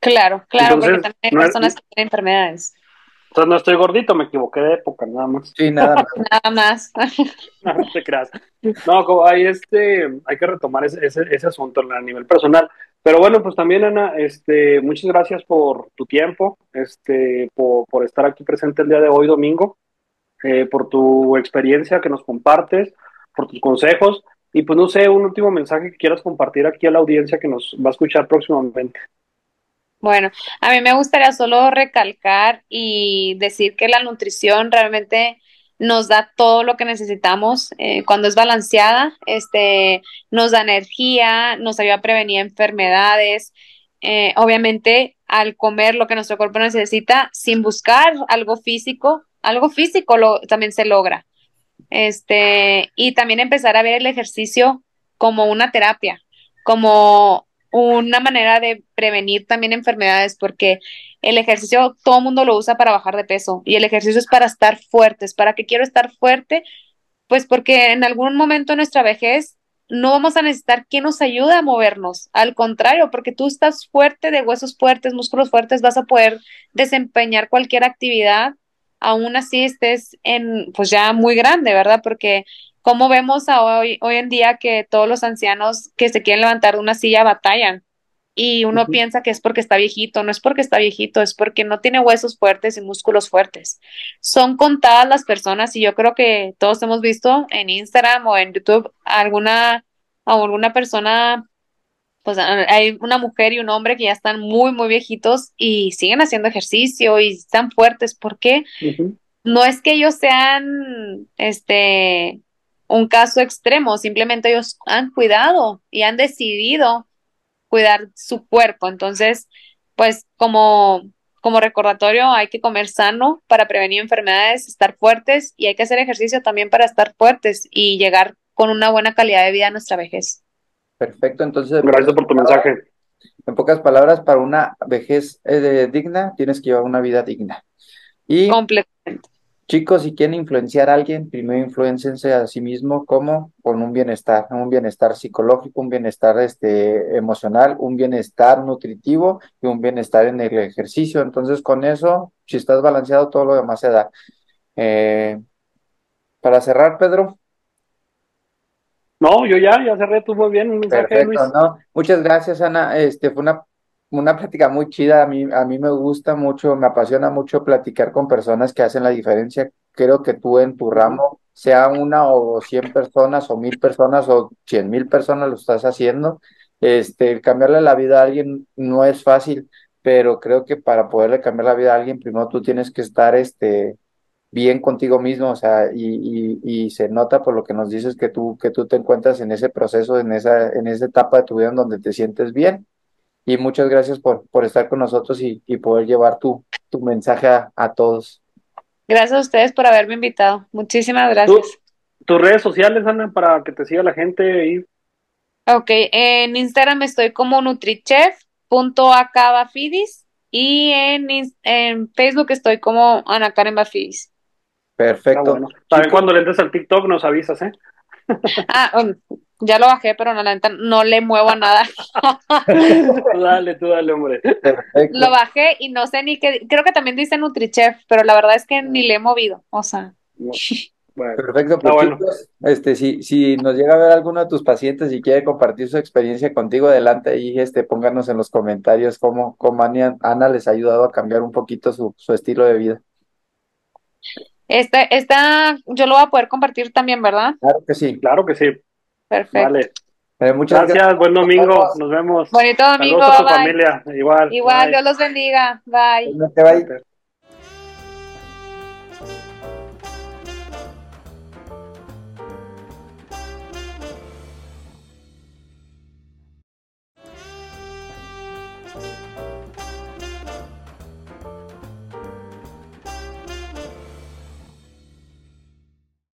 Claro, claro, porque también hay no es- personas que tienen enfermedades. Entonces no estoy gordito, me equivoqué de época, nada más. Sí, nada más. Nada más. No te creas. No, como hay este, hay que retomar ese, ese, ese asunto a nivel personal. Pero bueno, pues también, Ana, este, muchas gracias por tu tiempo, este, por, por estar aquí presente el día de hoy, domingo, eh, por tu experiencia que nos compartes, por tus consejos. Y pues no sé, un último mensaje que quieras compartir aquí a la audiencia que nos va a escuchar próximamente. Bueno, a mí me gustaría solo recalcar y decir que la nutrición realmente nos da todo lo que necesitamos eh, cuando es balanceada, este, nos da energía, nos ayuda a prevenir enfermedades. Eh, obviamente, al comer lo que nuestro cuerpo necesita, sin buscar algo físico, algo físico lo, también se logra. Este, y también empezar a ver el ejercicio como una terapia, como una manera de prevenir también enfermedades, porque el ejercicio todo el mundo lo usa para bajar de peso y el ejercicio es para estar fuertes. ¿Para qué quiero estar fuerte? Pues porque en algún momento de nuestra vejez no vamos a necesitar quien nos ayude a movernos. Al contrario, porque tú estás fuerte, de huesos fuertes, músculos fuertes, vas a poder desempeñar cualquier actividad, aún así estés en, pues ya muy grande, ¿verdad? Porque como vemos a hoy, hoy en día que todos los ancianos que se quieren levantar de una silla batallan y uno piensa que es porque está viejito, no es porque está viejito, es porque no tiene huesos fuertes y músculos fuertes. Son contadas las personas y yo creo que todos hemos visto en Instagram o en YouTube alguna, alguna persona, pues hay una mujer y un hombre que ya están muy, muy viejitos y siguen haciendo ejercicio y están fuertes. ¿Por qué? No es que ellos sean este un caso extremo, simplemente ellos han cuidado y han decidido cuidar su cuerpo. Entonces, pues como como recordatorio hay que comer sano para prevenir enfermedades, estar fuertes y hay que hacer ejercicio también para estar fuertes y llegar con una buena calidad de vida a nuestra vejez. Perfecto, entonces, Gracias por tu mensaje. en pocas palabras, para una vejez eh, digna, tienes que llevar una vida digna. Y Completamente. Chicos, si quieren influenciar a alguien, primero influenciense a sí mismo como con un bienestar, un bienestar psicológico, un bienestar este, emocional, un bienestar nutritivo y un bienestar en el ejercicio. Entonces, con eso, si estás balanceado, todo lo demás se da. Eh, para cerrar, Pedro. No, yo ya, ya cerré, tú muy bien, un mensaje, Perfecto, Luis. no, muchas gracias, Ana. Este fue una, una plática muy chida. A mí, a mí me gusta mucho, me apasiona mucho platicar con personas que hacen la diferencia creo que tú en tu ramo, sea una o cien personas o mil personas o cien mil personas lo estás haciendo, este, cambiarle la vida a alguien no es fácil, pero creo que para poderle cambiar la vida a alguien, primero tú tienes que estar, este, bien contigo mismo, o sea, y, y, y, se nota por lo que nos dices que tú, que tú te encuentras en ese proceso, en esa, en esa etapa de tu vida en donde te sientes bien. Y muchas gracias por, por estar con nosotros y, y poder llevar tu, tu mensaje a, a, todos. Gracias a ustedes por haberme invitado. Muchísimas gracias. ¿Tus redes sociales, Ana, para que te siga la gente ahí? Ok, en Instagram estoy como nutrichef.acabafidis y en, en Facebook estoy como Ana Karen Bafidis. Perfecto. Bueno. También cuando le entres al TikTok nos avisas, ¿eh? ah, um, ya lo bajé, pero no, la neta, no le muevo a nada. dale, tú dale, hombre. Perfecto. Lo bajé y no sé ni qué, creo que también dice Nutrichef, pero la verdad es que ni le he movido, o sea. Bueno, Perfecto, pues bueno. chicos, este, si, si nos llega a ver alguno de tus pacientes y quiere compartir su experiencia contigo, adelante ahí, este, pónganos en los comentarios cómo, cómo Ana les ha ayudado a cambiar un poquito su, su estilo de vida. Esta, esta, yo lo voy a poder compartir también, ¿verdad? Claro que sí. Claro que sí. Perfecto. Vale. Eh, muchas gracias, gracias, buen domingo, nos vemos. Bonito domingo, Saludos a tu bye. familia, igual. Igual, bye. Dios los bendiga, bye. No te vayas.